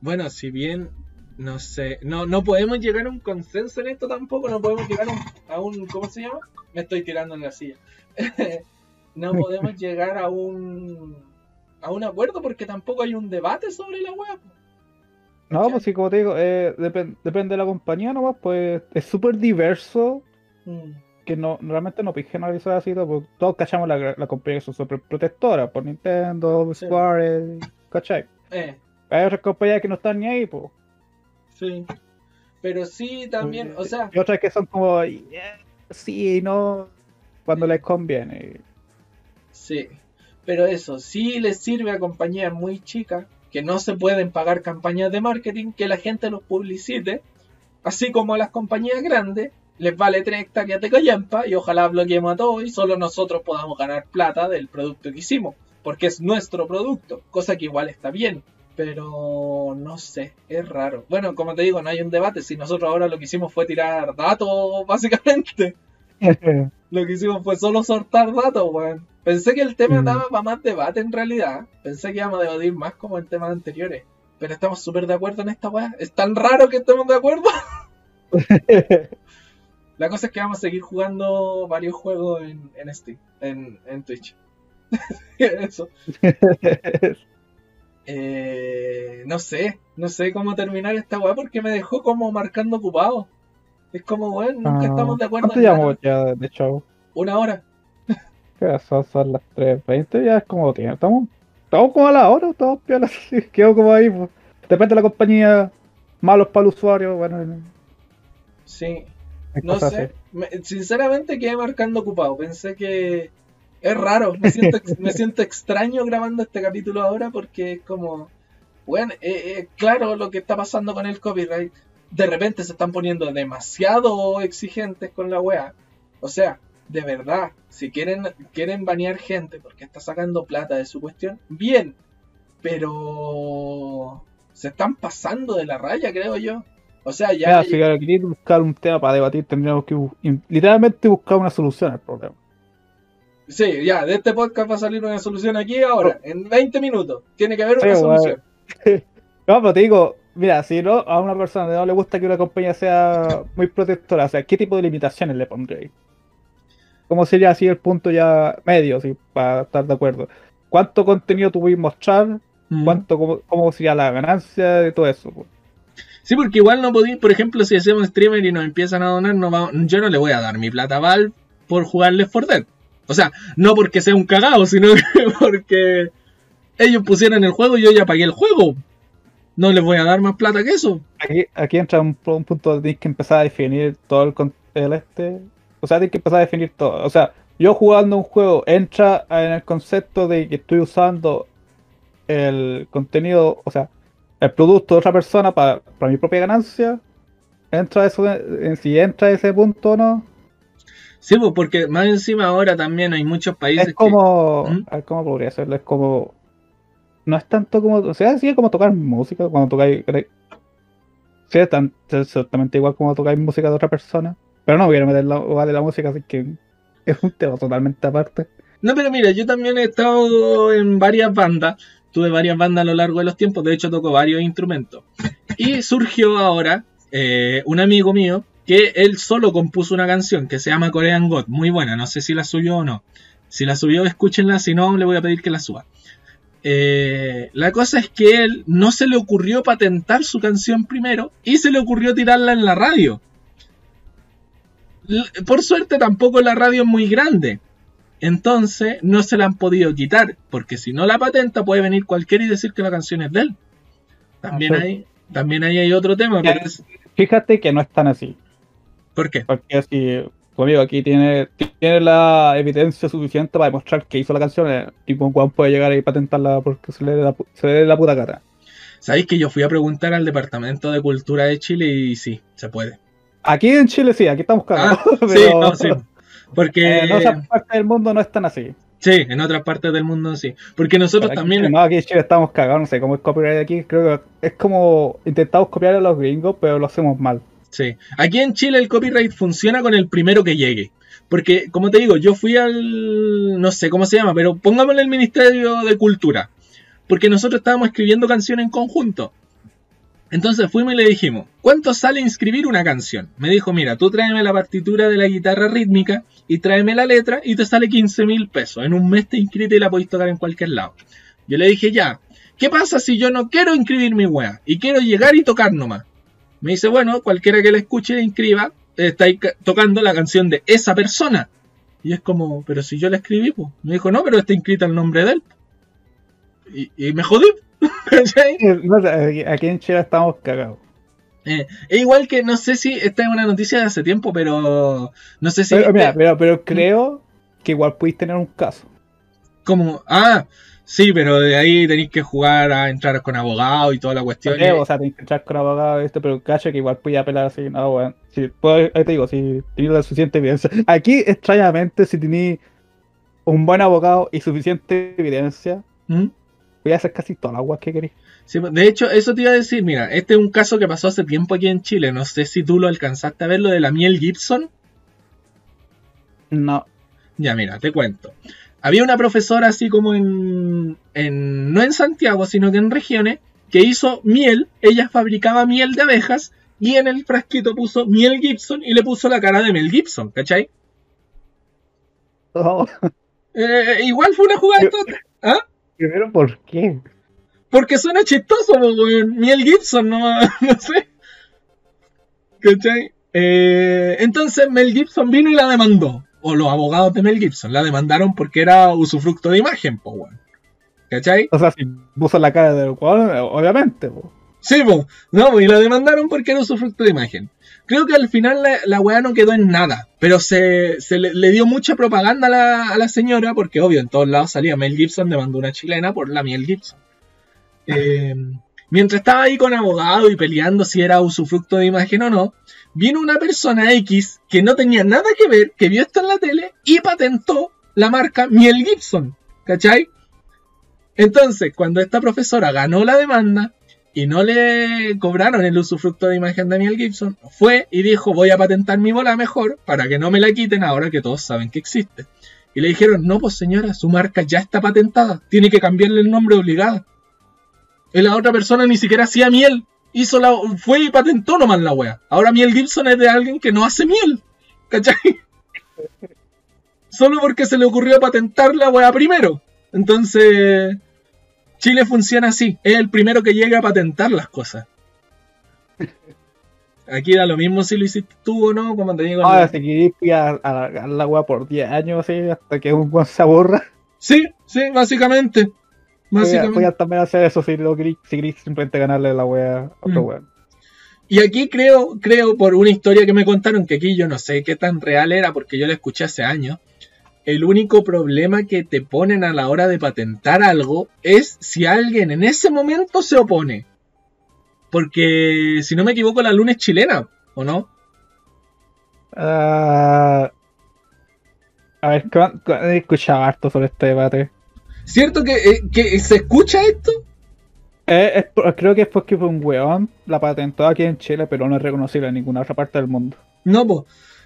bueno, si bien no sé, no no podemos llegar a un consenso en esto tampoco, no podemos llegar a un, a un ¿cómo se llama? Me estoy tirando en la silla. no podemos llegar a un a un acuerdo porque tampoco hay un debate sobre la web. No, ¿Cachai? pues sí, como te digo, eh, depen- depende de la compañía nomás, pues es súper diverso, que no realmente no generalizar así, porque todos cachamos la, la compañía que son súper protectoras, por Nintendo, Sí. Square, ¿cachai? Eh, Hay otras compañías que no están ni ahí, pues. sí. Pero sí también, o sea, Y otras que son como, "Yeah, sí, no, cuando les conviene. Sí, pero eso sí les sirve a compañías muy chicas que no se pueden pagar campañas de marketing, que la gente los publicite, así como a las compañías grandes les vale tres hectáreas de callampa y ojalá bloqueemos a todos y solo nosotros podamos ganar plata del producto que hicimos, porque es nuestro producto, cosa que igual está bien, Pero no sé, es raro. Bueno, como te digo, no hay un debate. Si nosotros ahora lo que hicimos fue tirar datos, básicamente. lo que hicimos fue solo soltar datos, weón. Pensé que el tema Mm. daba para más debate en realidad. Pensé que íbamos a debatir más como en temas anteriores. Pero estamos súper de acuerdo en esta weá. Es tan raro que estemos de acuerdo. La cosa es que vamos a seguir jugando varios juegos en, en Steam, en, en Twitch. Eso. Eh, no sé, no sé cómo terminar esta weá porque me dejó como marcando ocupado. Es como, weón, nunca Ah, estamos de acuerdo ¿Cuánto en llevamos ya de show? Una hora. ¿Qué son, son las 3.20? Ya es como tiene. Estamos, estamos como a la hora, estamos piolas. sí, Quedo como ahí. pues. Depende de la compañía. Malos para el usuario. Bueno, Sí, hay no sé. Me- sinceramente quedé marcando ocupado. Pensé que es raro. Me siento, me siento extraño grabando este capítulo ahora porque es como, bueno, eh, eh, claro lo que está pasando con el copyright. De repente se están poniendo demasiado exigentes con la wea. O sea, de verdad, si quieren, quieren banear gente porque está sacando plata de su cuestión, bien. Pero se están pasando de la raya, creo yo. O sea, ya... Si queréis buscar un tema para debatir, tendríamos que literalmente buscar una solución al problema. Sí, ya, de este podcast va a salir una solución aquí ahora, en 20 minutos. Tiene que haber una solución. No, pero te digo, mira, si no a una persona no le gusta que una compañía sea muy protectora, o sea, ¿qué tipo de limitaciones le pondréis? ¿Cómo sería así el punto ya medio, sí, para estar de acuerdo? ¿Cuánto contenido tú puedes mostrar? Mm. ¿Cuánto, cómo, cómo sería la ganancia de todo eso? pues? Sí, porque igual no podéis, por ejemplo, si hacemos streamer y nos empiezan a donar, no va- yo no le voy a dar mi plata a Valve por jugarle for Dead. O sea, no porque sea un cagado, sino que porque ellos pusieron el juego y yo ya pagué el juego. No les voy a dar más plata que eso. Aquí, aquí entra un, un punto donde que empezar a definir todo el, el este. O sea, tienes que empezar a definir todo. O sea, yo jugando un juego entra en el concepto de que estoy usando el contenido, o sea, el producto de otra persona para, para mi propia ganancia. Entra eso, en si entra ese punto o no. Sí, pues porque más encima ahora también hay muchos países Es como. ¿Mm? a ver, ¿Cómo podría hacerlo? Es como. No es tanto como. O sea, sí es como tocar música cuando tocáis. Sí, es tan, es exactamente igual como tocáis música de otra persona. Pero no quiero meter la, de la música, así que es un tema totalmente aparte. No, pero mira, yo también he estado en varias bandas. Tuve varias bandas a lo largo de los tiempos. De hecho, toco varios instrumentos. Y surgió ahora eh, un amigo mío que él solo compuso una canción que se llama Korean God, muy buena, no sé si la subió o no. Si la subió, escúchenla, si no, le voy a pedir que la suba. Eh, la cosa es que él no se le ocurrió patentar su canción primero y se le ocurrió tirarla en la radio. Por suerte tampoco la radio es muy grande. Entonces no se la han podido quitar, porque si no la patenta puede venir cualquiera y decir que la canción es de él. También Ah, hay, también ahí hay otro tema, pero es- Fíjate que no es tan así. ¿por qué? Porque así, conmigo aquí tiene, tiene la evidencia suficiente para demostrar que hizo la canción. eh, con Juan puede llegar y patentarla porque se le dé la, se le dé la puta cara. Sabéis que yo fui a preguntar al Departamento de Cultura de Chile y sí, se puede. Aquí en Chile sí, aquí estamos cagados. Ah, sí, no, sí. Porque Eh, en otras partes del mundo no es tan así. sí, en otras partes del mundo sí. Porque nosotros Aquí también no, aquí en Chile estamos cagados, no sé cómo es copyright aquí. Creo que es como intentamos copiar a los gringos, pero lo hacemos mal. Sí. Aquí en Chile el copyright funciona con el primero que llegue. Porque, como te digo, yo fui al. No sé cómo se llama, pero pongámosle el Ministerio de Cultura. Porque nosotros estábamos escribiendo canciones en conjunto. Entonces fuimos y le dijimos: ¿Cuánto sale inscribir una canción? Me dijo: Mira, tú tráeme la partitura de la guitarra rítmica y tráeme la letra y te sale 15 mil pesos. En un mes te inscribes y la podéis tocar en cualquier lado. Yo le dije: Ya, ¿qué pasa si yo no quiero inscribir mi wea y quiero llegar y tocar nomás? Me dice, bueno, cualquiera que la escuche e inscriba, está tocando la canción de esa persona. Y es como, pero si yo la escribí, pues. Me dijo, no, pero está inscrita el nombre de él. Y, y me jodí. aquí- en Chile estamos cagados. Eh, es igual que, no sé si, esta es una noticia de hace tiempo, pero no sé si... Pero, mira, pero, pero creo que igual pudiste tener un caso. como, ah, sí, pero de ahí tenéis que jugar a entrar con abogado y toda la cuestión. Eh, o sea, tenés que entrar con abogado, esto, pero cacho que igual puedes apelar así. No, weón. Si, pues, ahí te digo, si tienes la suficiente evidencia. Aquí, extrañamente, si tenés un buen abogado y suficiente evidencia, ¿Mm? Voy a hacer casi todas las aguas que queréis. Sí, de hecho, eso te iba a decir, mira, este es un caso que pasó hace tiempo aquí en Chile, no sé si tú lo alcanzaste a ver, lo de la miel Gibson. No. Ya, mira, te cuento. Había una profesora así como en, en no en Santiago, sino que en regiones, que hizo miel, ella fabricaba miel de abejas y en el frasquito puso miel Gibson y le puso la cara de Mel Gibson, ¿cachai? Oh, Eh, igual fue una jugada tonta. ¿Ah? Primero, ¿por qué? Porque suena chistoso, weón. Miel Gibson, no, no sé. ¿Cachai? Eh, entonces Mel Gibson vino y la demandó. O los abogados de Mel Gibson la demandaron porque era usufructo de imagen, po, weón. ¿Cachai? O sea, si puso la cara del jugador, obviamente. po. Sí. No, y la demandaron porque era usufructo de imagen. Creo que al final la, la weá no quedó en nada, pero se, se le, le dio mucha propaganda a la, a la señora, porque obvio, en todos lados salía Mel Gibson demandó una chilena por la miel Gibson. Eh, mientras estaba ahí con abogado y peleando si era usufructo de imagen o no, vino una persona X que no tenía nada que ver, que vio esto en la tele y patentó la marca Miel Gibson. ¿Cachai? Entonces, cuando esta profesora ganó la demanda y no le cobraron el usufructo de imagen de Miel Gibson, fue y dijo voy a patentar mi bola mejor para que no me la quiten ahora que todos saben que existe. Y le dijeron, no, pues señora, su marca ya está patentada, tiene que cambiarle el nombre obligado. Y la otra persona ni siquiera hacía miel, hizo la, fue y patentó nomás la wea. Ahora Miel Gibson es de alguien que no hace miel, ¿cachai? Solo porque se le ocurrió patentar la wea primero. Entonces, Chile funciona así, es el primero que llega a patentar las cosas. Aquí da lo mismo si lo hiciste tú o no, como te digo. Ahora, si a alargar la weá por 10 años, así, hasta que un buen se aburra. Sí, sí, básicamente. Voy a, Básicamente. voy a también hacer eso si lo simplemente ganarle la weá a otro Mm. Y aquí creo, creo por una historia que me contaron, que aquí yo no sé qué tan real era porque yo la escuché hace años. El único problema que te ponen a la hora de patentar algo es si alguien en ese momento se opone. Porque, si no me equivoco, la luna es chilena, ¿o no? Ah, a ver, ¿cu- cu- he escuchado harto sobre este debate. ¿Cierto que, eh, que se escucha esto? Eh, es creo que es porque fue un weón, la patentó aquí en Chile, pero no es reconocible en ninguna otra parte del mundo. No, pues.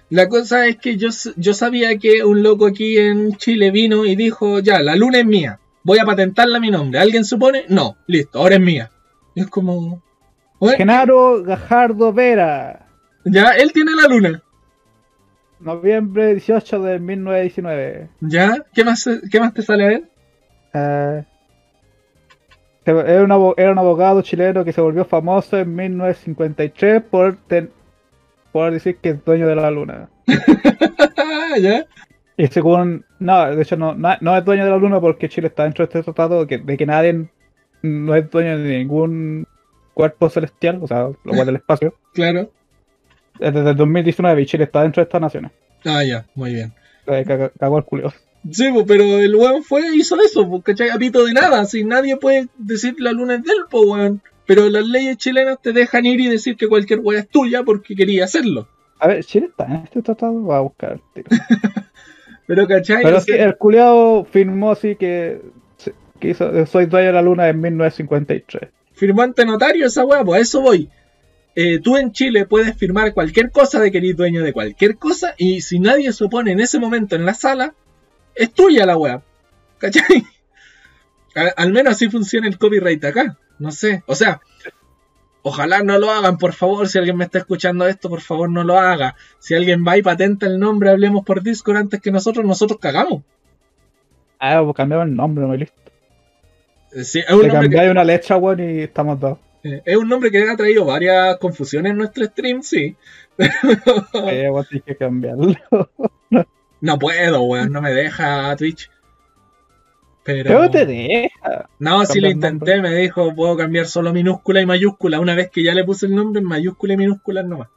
La cosa es que yo, yo sabía que un loco aquí en Chile vino y dijo, ya, la luna es mía, voy a patentarla a mi nombre. ¿Alguien supone? No, listo, ahora es mía. Y es como... "Bueno, Genaro Gajardo Vera, ya, él tiene la luna. noviembre 18 de 1919. ¿Ya? ¿Qué más, qué más te sale a él? Eh, era un abogado chileno que se volvió famoso en 1953 por, ten- por decir que es dueño de la luna. ¿Ya? Y según. No, de hecho, no, no, no es dueño de la luna porque Chile está dentro de este tratado que, de que nadie no es dueño de ningún cuerpo celestial, o sea, lo cual del espacio. Claro. Desde el 2019 y Chile está dentro de estas naciones. Ah, ya, muy bien. Cagó el culio. Sí, pero el weón fue hizo eso, ¿cachai? A pito de nada, si nadie puede decir la luna es del, pues, weón. Pero las leyes chilenas te dejan ir y decir que cualquier weá es tuya porque quería hacerlo. A ver, ¿Chile está en este tratado? Voy a buscar el tiro. Pero, ¿cachai? Pero sí, el culiao firmó así que, que hizo, soy dueño de la luna en 1953. firmante notario esa weá, pues a eso voy. Eh, tú en Chile puedes firmar cualquier cosa de que eres dueño de cualquier cosa y si nadie se opone en ese momento en la sala, es tuya la weá. ¿Cachai? A- al menos así funciona el copyright acá. No sé. O sea, ojalá no lo hagan, por favor. Si alguien me está escuchando esto, por favor no lo haga. Si alguien va y patenta el nombre, hablemos por Discord antes que nosotros, nosotros cagamos. Ah, pues cambiamos el nombre, no listo. Eh, sí, es, un nombre que, una letra, weón, y estamos dos. eh, es un nombre que ha traído varias confusiones en nuestro stream, sí. Eh, tienes que cambiarlo. No puedo, weón, no me deja Twitch. Pero. ¿Qué te deja? No, si lo intenté, me dijo, puedo cambiar solo minúscula y mayúscula. Una vez que ya le puse el nombre en mayúscula y minúscula nomás.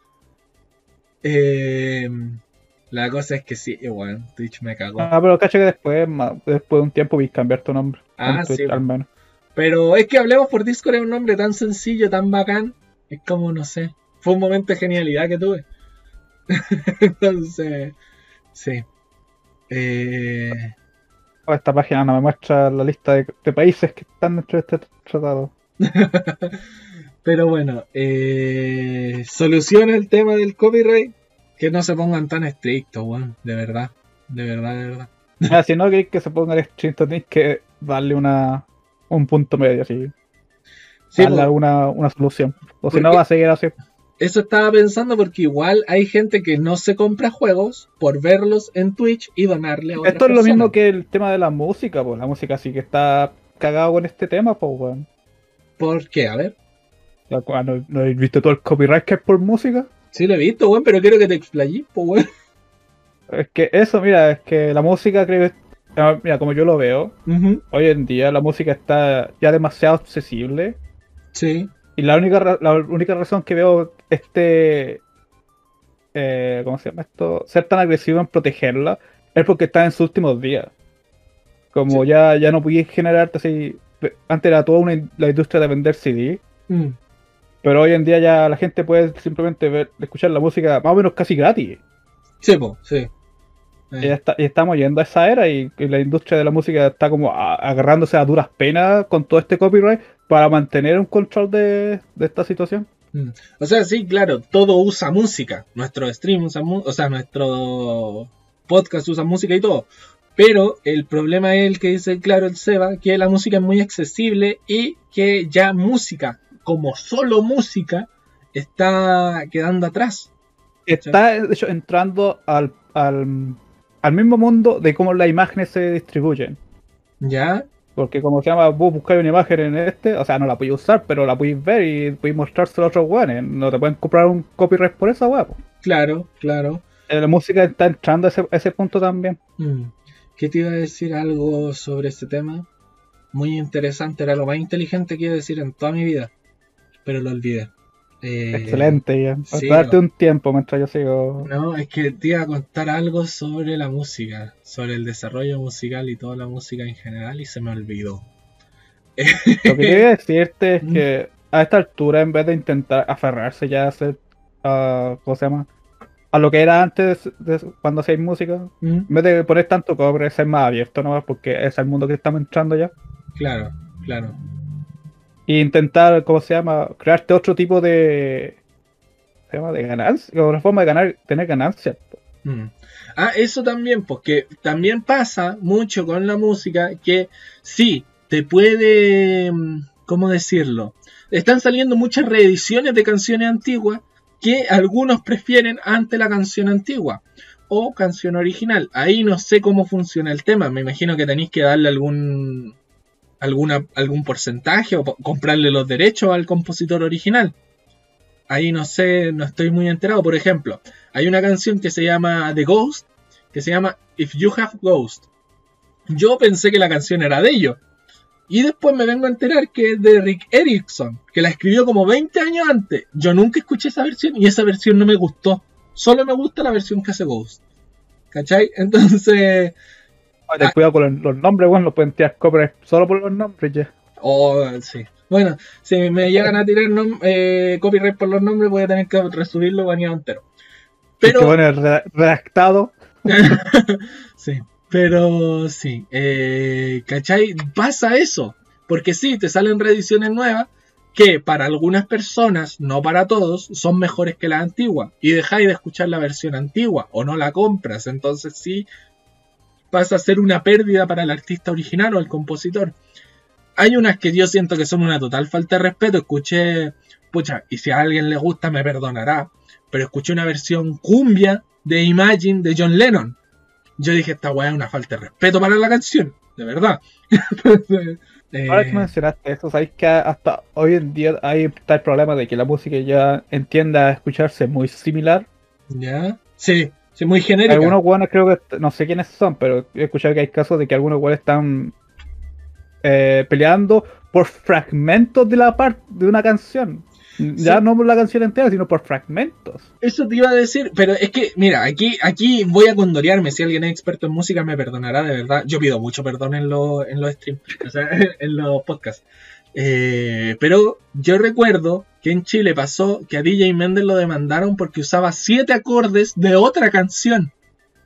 Eh, la cosa es que sí, weón, Twitch me cagó. Ah, pero cacho que después, después de un tiempo, vi cambiar tu nombre. Ah, Twitch, sí, Al menos. Pero es que hablemos por Discord es un nombre tan sencillo, tan bacán. Es como, no sé, fue un momento de genialidad que tuve. Entonces, sí. Eh, esta página no me muestra la lista de, de países que están dentro de este tratado. Pero bueno, eh, soluciona el tema del copyright. Que no se pongan tan estrictos, weón. De verdad. De verdad, de verdad. Ah, si no queréis que se pongan estrictos, tenéis que darle una, un punto medio, así. Sí, darle po, alguna una solución. O si no, va a seguir así. Eso estaba pensando porque igual hay gente que no se compra juegos por verlos en Twitch y donarle a otras Esto es lo mismo que el tema de la música, pues. La música sí que está cagado con este tema, pues, weón. ¿Por qué? A ver. Cual- ¿No, ¿No habéis visto todo el copyright que hay por música? Sí lo he visto, weón, pero quiero que te explayes, pues, weón. Es que eso, mira, es que la música creo que... ah, Mira, como yo lo veo, hoy en día la música está ya demasiado accesible Sí. Y la única, la única razón que veo este... eh, ¿Cómo se llama esto? Ser tan agresivo en protegerla es porque está en sus últimos días. Como Sí. ya, ya no podías generarte así... Antes era toda una, la industria de vender CD, Mm, pero hoy en día ya la gente puede simplemente ver, escuchar la música más o menos casi gratis. Sí, po, sí. Y, ya está- y estamos yendo a esa era y, y la industria de la música está como a- agarrándose a duras penas con todo este copyright para mantener un control de, de esta situación. mm. O sea, sí, claro, todo usa música. Nuestro stream usa música, o sea, nuestro podcast usa música y todo. Pero el problema es el que dice, claro, el Seba, que la música es muy accesible y que ya música, como solo música, está quedando atrás. Está de hecho entrando al, al, al mismo mundo de cómo las imágenes se distribuyen. ¿Ya? Porque como se llama, vos buscáis una imagen en este, o sea, no la podéis usar, pero la podéis ver y podéis mostrársela a otros weones. No te pueden comprar un copyright por esa weá. Claro, claro. Eh, La música está entrando a ese, a ese punto también. Mm. ¿Qué te iba a decir algo sobre este tema? Muy interesante, era lo más inteligente que iba a decir en toda mi vida, pero lo olvidé. Eh, Excelente, sí, darte un tiempo mientras yo sigo. No, es que te iba a contar algo sobre la música, sobre el desarrollo musical y toda la música en general y se me olvidó. Lo que quería decirte es Mm. que a esta altura, en vez de intentar aferrarse ya a hacer, ¿cómo se llama? A lo que era antes de cuando hacéis música, ¿Mm? en vez de poner tanto cobre, ser más abierto nomás, porque es el mundo que estamos entrando ya. Claro, claro. Y intentar, ¿cómo se llama? Crearte otro tipo de. ¿Se llama? De ganancia, una forma de ganar, tener ganancias. Mm. Ah, eso también, porque también pasa mucho con la música que sí, te puede, mm, ¿cómo decirlo? Están saliendo muchas reediciones de canciones antiguas que algunos prefieren ante la canción antigua o canción original. Ahí no sé cómo funciona el tema, me imagino que tenéis que darle algún alguna, algún porcentaje o comprarle los derechos al compositor original. Ahí no sé, no estoy muy enterado. Por ejemplo, hay una canción que se llama The Ghost, que se llama If You Have Ghost. Yo pensé que la canción era de ellos. Y después me vengo a enterar que es de Rick Erickson, que la escribió como 20 años antes. Yo nunca escuché esa versión y esa versión no me gustó. Solo me gusta la versión que hace Ghost. ¿Cachai? Entonces... Ten cuidado con los, los nombres, bueno, los pueden tirar copyright solo por los nombres ya. Oh, sí. Bueno, si me llegan a tirar eh, copyright por los nombres, voy a tener que resubirlo bañado entero. Pero... Pero... Que bueno, reda- redactado. sí, pero sí. Eh, ¿Cachai? Pasa eso. Porque sí, te salen reediciones nuevas que para algunas personas, no para todos, son mejores que las antiguas. Y dejáis de escuchar la versión antigua o no la compras. Entonces sí pasa a ser una pérdida para el artista original o el compositor. Hay unas que yo siento que son una total falta de respeto. Escuché, pucha, y si a alguien le gusta me perdonará, pero escuché una versión cumbia de Imagine de John Lennon. Yo dije, esta weá es una falta de respeto para la canción, de verdad. Eh, Ahora que mencionaste eso, sabéis que hasta hoy en día hay el problema de que la música ya entienda a escucharse muy similar. ¿Ya? Sí, sí, muy genérica. Algunos buenos creo que, no sé quiénes son, pero he escuchado que hay casos de que algunos buenos están eh, peleando por fragmentos de la parte de una canción. Ya Sí. no por la canción entera, sino por fragmentos. Eso te iba a decir, pero es que, mira, aquí, aquí voy a condorearme. Si alguien es experto en música, me perdonará, de verdad. Yo pido mucho perdón en, los en los streams, o sea, en los podcasts. Eh, pero yo recuerdo que en Chile pasó que a DJ Méndez lo demandaron porque usaba siete acordes de otra canción.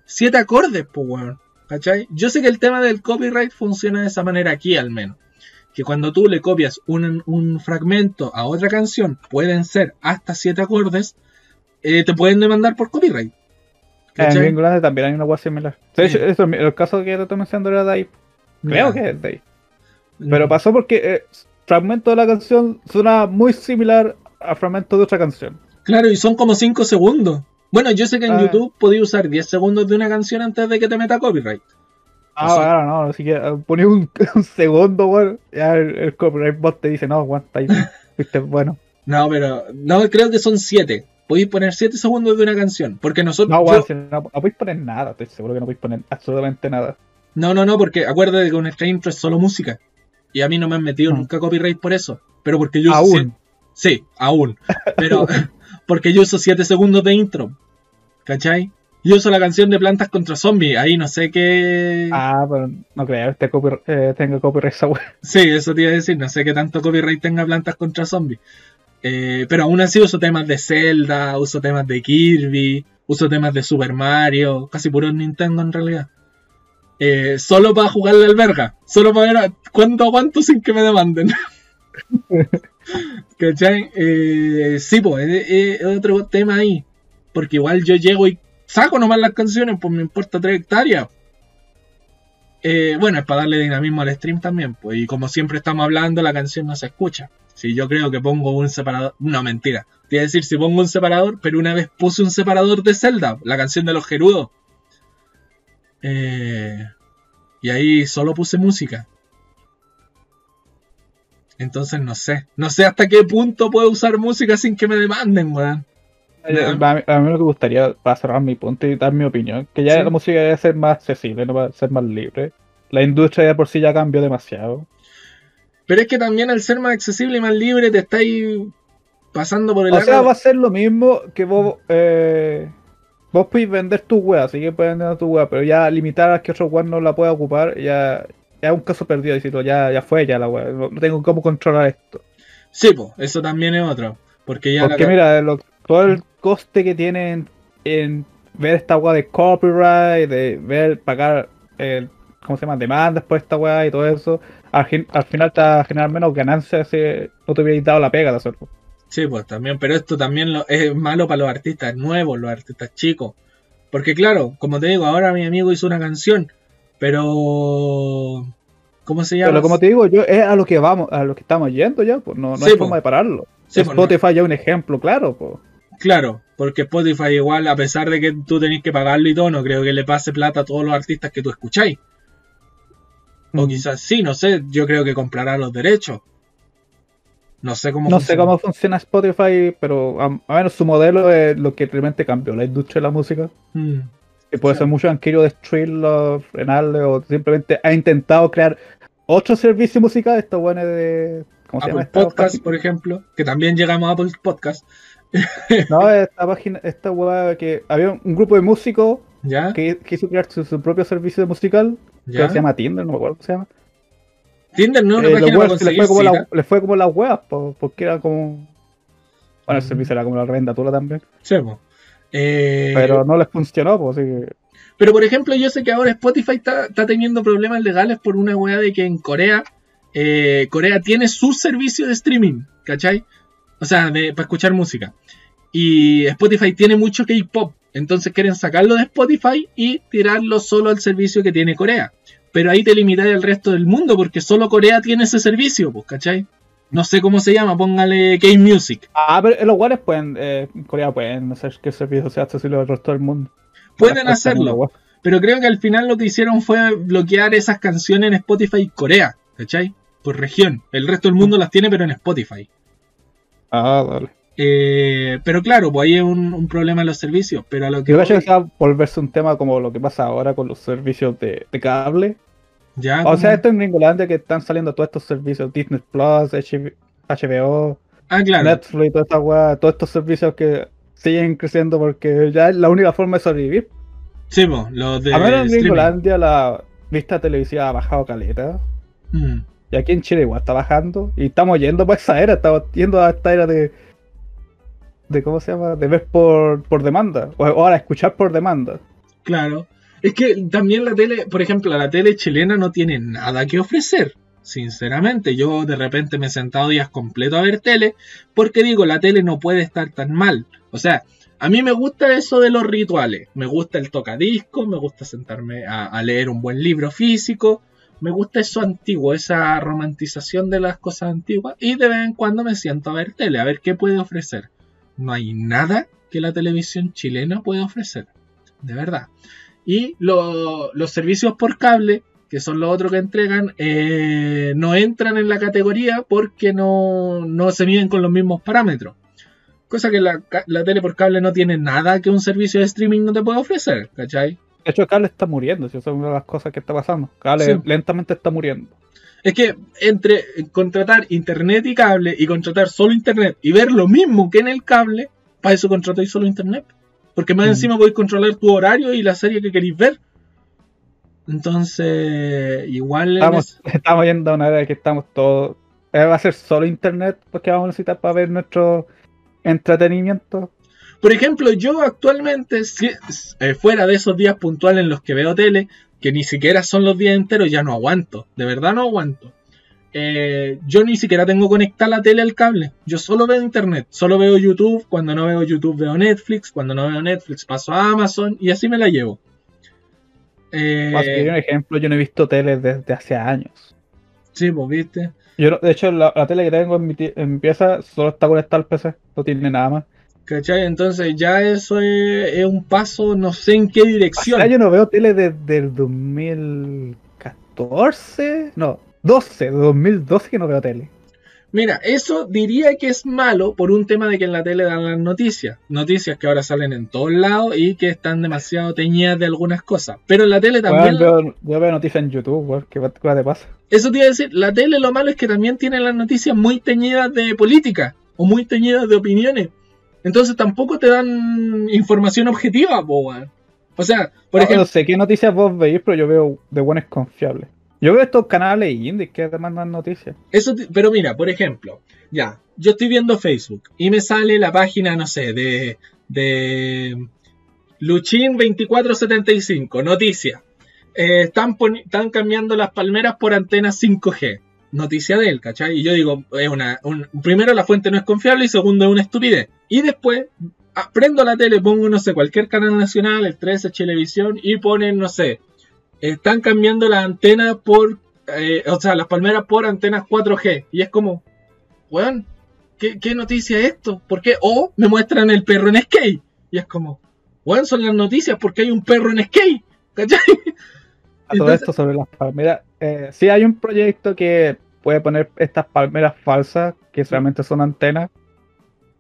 Siete acordes, pues, weón. ¿Cachai? Yo sé que el tema del copyright funciona de esa manera aquí al menos. Que cuando tú le copias un, un fragmento a otra canción, pueden ser hasta siete acordes, eh, te pueden demandar por copyright. En ¿Cachai? Green Grande también hay una hueá similar. Hecho, eso, el caso que te estoy mencionando era de ahí. Creo que es de ahí. Pero Mm. pasó porque eh, fragmento de la canción suena muy similar a fragmento de otra canción. Claro, y son como 5 segundos. Bueno, yo sé que en Ah. YouTube podía usar 10 segundos de una canción antes de que te meta copyright. Ah, claro, no, así que eh, ponía un, un segundo, weón. Ya el, el copyright bot te dice, no, aguanta ahí. Viste, bueno. No, pero no creo que son 7. Podéis poner 7 segundos de una canción. Porque nosotros. No, yo- si no, no podéis poner nada, estoy seguro que no podéis poner absolutamente nada. no, no, no, porque acuérdate que nuestra intro es solo música. Y a mí no me han metido Mm. nunca copyright por eso. Pero porque yo uso Aún. siete- Sí, aún. Pero porque yo uso 7 segundos de intro. ¿Cachai? Yo uso la canción de Plantas contra Zombies. Ahí no sé qué. Ah, pero no creo que este copyright, eh, tenga copyright esa. Sí, eso te iba a decir. No sé qué tanto copyright tenga Plantas contra Zombies. Eh, pero aún así uso temas de Zelda, uso temas de Kirby, uso temas de Super Mario, casi puro Nintendo en realidad. Eh, solo para jugar la alberga, solo para ver a- cuánto aguanto sin que me demanden. ¿Cachai? Eh, sí, pues, es, otro tema ahí. Porque igual yo llego y saco nomás las canciones, pues me importa tres hectáreas. Eh, bueno, es para darle dinamismo al stream también, pues, y como siempre estamos hablando, la canción no se escucha. Si yo creo que pongo un separador, no mentira, te iba a decir si pongo un separador, pero una vez puse un separador de Zelda, la canción de los Gerudos. Eh, y ahí solo puse música. Entonces no sé, no sé hasta qué punto puedo usar música sin que me demanden, weón. Eh, A mí, a mí lo que gustaría, para cerrar mi punto y dar mi opinión, que ya Sí. la música debe ser más accesible, no va a ser más libre. La industria de por sí ya cambió demasiado. Pero es que también al ser más accesible y más libre te estáis pasando por el O sea, aro- va a ser lo mismo que vos, eh, vos podéis vender tu web, así que puedes vender tu web, pero ya limitar a que otro web no la pueda ocupar, ya, ya es un caso perdido, decirlo, ya, ya fue ya la web, no, tengo cómo controlar esto. Sí, pues, eso también es otro. Porque ya Porque la- mira, lo- todo el coste que tienen en ver esta weá de copyright, de ver, pagar, el, ¿cómo se llama? Demandas por esta weá y todo eso, al, fin- al final te va a generar menos ganancias si no te hubierais dado la pega de hacerlo. Sí, pues también, pero esto también lo- es malo para los artistas nuevos, los artistas chicos. Porque claro, como te digo, ahora mi amigo hizo una canción, pero... ¿Cómo se llama? Pero como te digo, yo es a lo que vamos, a lo que estamos yendo ya, pues no, no Sí, hay po. forma de pararlo. Sí, no. Spotify ya es un ejemplo, claro, pues. Claro, porque Spotify igual, a pesar de que tú tenés que pagarlo y todo, no creo que le pase plata a todos los artistas que tú escucháis. O Mm. quizás sí, no sé, yo creo que comprará los derechos. No sé cómo No sé funciona. cómo funciona Spotify, pero a, a menos su modelo es lo que realmente cambió la industria de la música. Mm. Y puede ser muchos han querido destruirlo, frenarle, o simplemente ha intentado crear otro servicio musical. Esto bueno de. ¿Cómo se llama Apple Podcast, por ejemplo, que también llegamos a Apple Podcast, No, esta página, esta weá que había un grupo de músicos ¿ya? que quiso crear su, su propio servicio musical, que ¿Ya? se llama Tinder, no me acuerdo cómo se llama. Tinder no es una Eh, los página para weas se le conseguir fue como la, cita. le fue como las weas, po, porque era como. Bueno, el Mm. servicio era como la revendatura también. Sí. Eh, Pero no les funcionó, pues así que. Pero por ejemplo, yo sé que ahora Spotify está, está teniendo problemas legales por una weá de que en Corea, eh, Corea tiene su servicio de streaming, ¿cachai? O sea, de- para escuchar música. Y Spotify tiene mucho K-pop, entonces quieren sacarlo de Spotify y tirarlo solo al servicio que tiene Corea. Pero ahí te limitas al resto del mundo porque solo Corea tiene ese servicio, pues, ¿cachai? No sé cómo se llama, póngale K-Music. Ah, pero los guares pueden, eh, en Corea pueden hacer que el servicio sea accesible al resto del mundo. Pueden hacerlo. ¿no? Pero creo que al final lo que hicieron fue bloquear esas canciones en Spotify Corea, ¿cachai? Por región. El resto del mundo las tiene, pero en Spotify. Ah, dale. Eh, pero claro, pues ahí es un, un problema en los servicios. Pero a lo que. Yo creo que va a volverse un tema como lo que pasa ahora con los servicios de, de cable. ya, O sea, como- esto en Gringolandia que están saliendo todos estos servicios, Disney Plus, HB HBO, ah, claro. Netflix, toda esta weá, todos estos servicios que siguen creciendo porque ya es la única forma de sobrevivir. Sí, pues, los de. a menos en. Gringolandia la vista televisiva ha bajado caleta. Mm, Y aquí en Chile igual está bajando. Y estamos yendo para esa era, estamos yendo a esta era de. De ¿Cómo se llama? De ver por, por demanda. O ahora escuchar por demanda. claro. Es que también la tele, por ejemplo, la tele chilena no tiene nada que ofrecer. Sinceramente, yo de repente me he sentado días completos a ver tele porque digo, la tele no puede estar tan mal. O sea, a mí me gusta eso de los rituales. Me gusta el tocadisco, me gusta sentarme a, a leer un buen libro físico. Me gusta eso antiguo, esa romantización de las cosas antiguas. Y de vez en cuando me siento a ver tele, a ver qué puede ofrecer. No hay nada que la televisión chilena pueda ofrecer. De verdad. Y lo- los servicios por cable, que son los otros que entregan, eh, no entran en la categoría porque no, no se miden con los mismos parámetros. Cosa que la, tele por cable no tiene nada que un servicio de streaming no te pueda ofrecer, ¿cachai? De hecho, cable está muriendo, si esa es una de las cosas que está pasando. Cable Sí. lentamente está muriendo. Es que entre contratar internet y cable y contratar solo internet y ver lo mismo que en el cable, para eso contratáis solo internet. Porque más Mm. encima podéis controlar tu horario y la serie que queréis ver. Entonces, igual. en Estamos, es- estamos yendo a una de que estamos todos. eh, va a ser solo internet porque vamos a necesitar para ver nuestro entretenimiento. Por ejemplo, yo actualmente, si- eh, fuera de esos días puntuales en los que veo tele, que ni siquiera son los días enteros, ya no aguanto. De verdad no aguanto. Eh, yo ni siquiera tengo conectada la tele al cable. Yo solo veo internet. Solo veo YouTube. Cuando no veo YouTube veo Netflix. Cuando no veo Netflix paso a Amazon y así me la llevo. Eh, Para seguir un ejemplo, yo no he visto tele desde hace años. sí, pues viste. Yo, de hecho, la, la tele que tengo en mi, en mi pieza solo está conectada al PC, no tiene nada más. ¿Cachai? Entonces ya eso es, es un paso, no sé en qué dirección. O sea, yo no veo tele desde el 2014, no, 12, de 2012 que no veo tele. Mira, eso diría que es malo por un tema de que en la tele dan las noticias. Noticias que ahora salen en todos lados y que están demasiado teñidas de algunas cosas. Pero en la tele también... Weón, veo, yo veo noticias en YouTube, weón, ¿qué, qué te pasa? Eso te iba a decir, la tele lo malo es que también tiene las noticias muy teñidas de política o muy teñidas de opiniones. Entonces tampoco te dan información objetiva, po. O sea, por No, ejemplo... no sé qué noticias vos veis, pero yo veo de buenas confiables. Yo veo estos canales indies que te mandan noticias. Eso, pero mira, por ejemplo, ya, yo estoy viendo Facebook y me sale la página, no sé, de, de Luchín 2475, noticia. Eh, están, están cambiando las palmeras por antenas 5G. Noticia de él, ¿cachai? Y yo digo, es una, un- primero la fuente no es confiable y segundo es una estupidez. Y después ah, prendo la tele, pongo, no sé, cualquier canal nacional, el 13, Chilevisión, y ponen, no sé, están cambiando las antenas por, eh, o sea, las palmeras por antenas 4G. Y es como, weón, ¿qué, qué noticia es esto? ¿Por qué? O me muestran el perro en skate. Y es como, weón, son las noticias porque hay un perro en skate. ¿Cachai? A todo Entonces- esto sobre las palmeras. Eh, sí hay un proyecto que puede poner estas palmeras falsas, que realmente son antenas,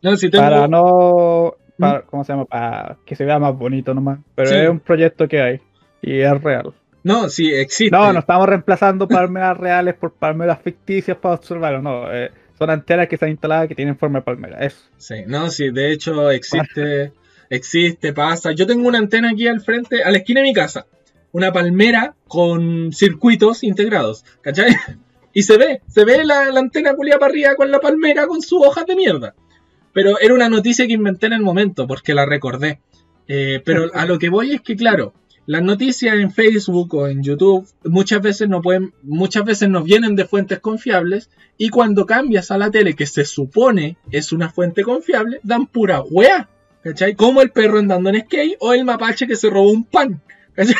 No, si tengo... para no... Para, ¿Cómo se llama? Para que se vea más bonito nomás. Pero Sí. es un proyecto que hay. Y es real. No, sí, existe. No, no estamos reemplazando palmeras reales por palmeras ficticias para observarlo. No, eh, son antenas que están instaladas que tienen forma de palmera. Eso. Sí, no, sí, de hecho existe, existe, pasa. Yo tengo una antena aquí al frente, a la esquina de mi casa. Una palmera con circuitos integrados, ¿cachai? Y se ve, se ve la, la antena culia para arriba con la palmera con sus hojas de mierda. Pero era una noticia que inventé en el momento, porque la recordé. Eh, pero a lo que voy es que, claro, las noticias en Facebook o en YouTube muchas veces no pueden, muchas veces nos vienen de fuentes confiables y cuando cambias a la tele que se supone es una fuente confiable, dan pura wea. ¿Cachai? Como el perro andando en skate o el mapache que se robó un pan. ¿Cachai?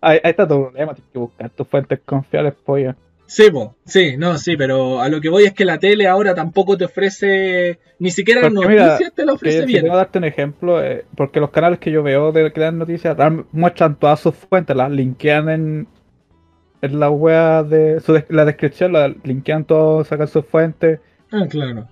Ahí, ahí está tu problema, tienes que buscar tus fuentes confiables, pollo. Sí, po, sí, no, sí, pero a lo que voy es que la tele ahora tampoco te ofrece, ni siquiera Porque noticias mira, te la Que, ofrece si bien. tengo que darte un ejemplo, eh, porque los canales que yo veo de que dan noticias dan- muestran todas sus fuentes, las linkean en, en la web de su la descripción, la linkean todo, sacan sus fuentes. Ah, claro.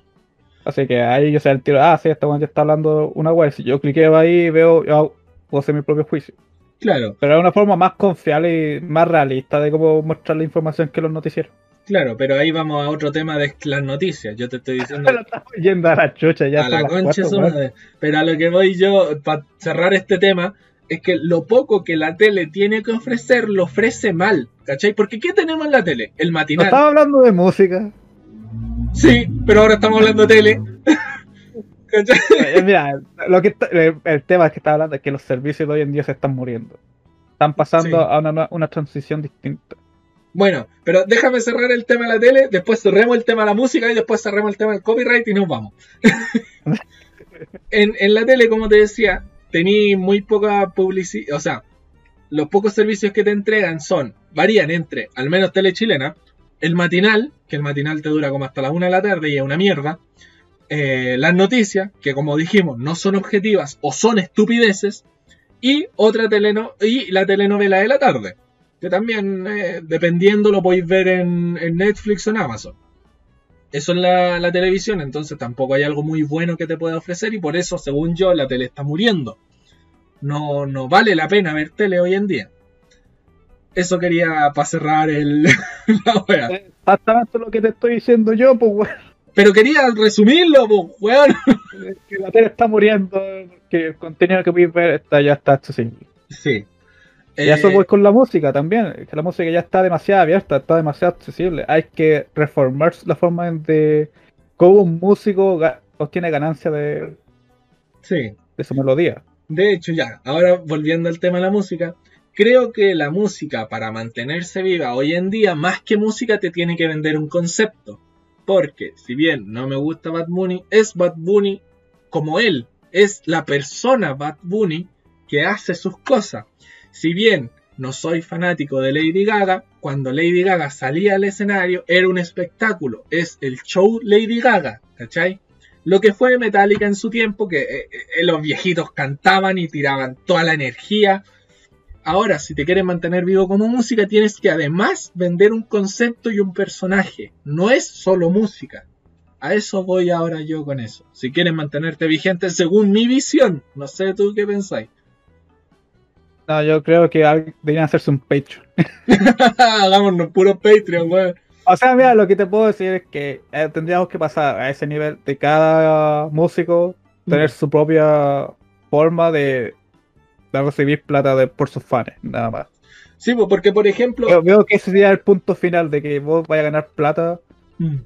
Así que ahí yo sé el tiro, ah, sí, esta web ya está hablando una web. Si yo cliqueo ahí, veo, yo hago- puedo hacer mi propio juicio. Claro, Pero es una forma más confiable y más realista de cómo mostrar la información que los noticieros. claro, pero ahí vamos a otro tema de las noticias. Yo te estoy diciendo Pero estamos yendo a la chucha, ya a la concha cuatro. Pero a lo que voy yo, para cerrar este tema, es que lo poco que la tele tiene que ofrecer, lo ofrece mal. ¿Cachai? Porque ¿qué tenemos en la tele? El No matinal. estaba hablando de música. Sí, pero ahora estamos hablando de tele. Eh, Mira, lo que está- el, tema que está hablando es que los servicios de hoy en día se están muriendo. Están pasando Sí. a una, una transición distinta. Bueno, pero déjame cerrar el tema de la tele, después cerremos el tema de la música y después cerremos el tema del copyright y nos vamos. en, en la tele, como te decía, tení muy poca publicidad, o sea, los pocos servicios que te entregan son, varían entre, al menos tele chilena, el matinal, que el matinal te dura como hasta las 1 de la tarde y es una mierda, eh, las noticias, que como dijimos, no son objetivas o son estupideces, y otra teleno y la telenovela de la tarde que también, eh, dependiendo, lo podéis ver en, Netflix o en Amazon. Eso es la, televisión, entonces tampoco hay algo muy bueno que te pueda ofrecer y por eso, según yo, la tele está muriendo. No, no vale la pena ver tele hoy en día. Eso quería para cerrar el, la wea. Exactamente lo que te estoy diciendo yo, pues, weón. Pero quería resumirlo, pues, weón. Que la tele está muriendo, que el contenido que puedes ver está, ya está accesible. Sí. Y eso voy con la música también, que la música ya está demasiado abierta, está demasiado accesible. Hay que reformar la forma en de cómo un músico obtiene ganancia de, sí. de su melodía. De hecho, ya, ahora volviendo al tema de la música, creo que la música para mantenerse viva hoy en día, más que música, te tiene que vender un concepto. Porque, si bien no me gusta Bad Bunny, es Bad Bunny como él, es la persona Bad Bunny que hace sus cosas. Si bien no soy fanático de Lady Gaga, cuando Lady Gaga salía al escenario era un espectáculo, es el show Lady Gaga, ¿cachai? Lo que fue Metallica en su tiempo, que eh, eh, los viejitos cantaban y tiraban toda la energía. Ahora, si te quieres mantener vivo como música, tienes que además vender un concepto y un personaje. No es solo música. A eso voy ahora yo con eso. Si quieres mantenerte vigente según mi visión, no sé tú qué pensáis. No, yo creo que deberían hacerse un Patreon. Hagámonos puro Patreon, weón. O sea, mira, lo que te puedo decir es que eh, tendríamos que pasar a ese nivel de cada músico tener su propia forma de, de recibir plata de, por sus fans, nada más. Sí, pues porque por ejemplo. Yo veo que ese sería el punto final de que vos vayas a ganar plata Mm.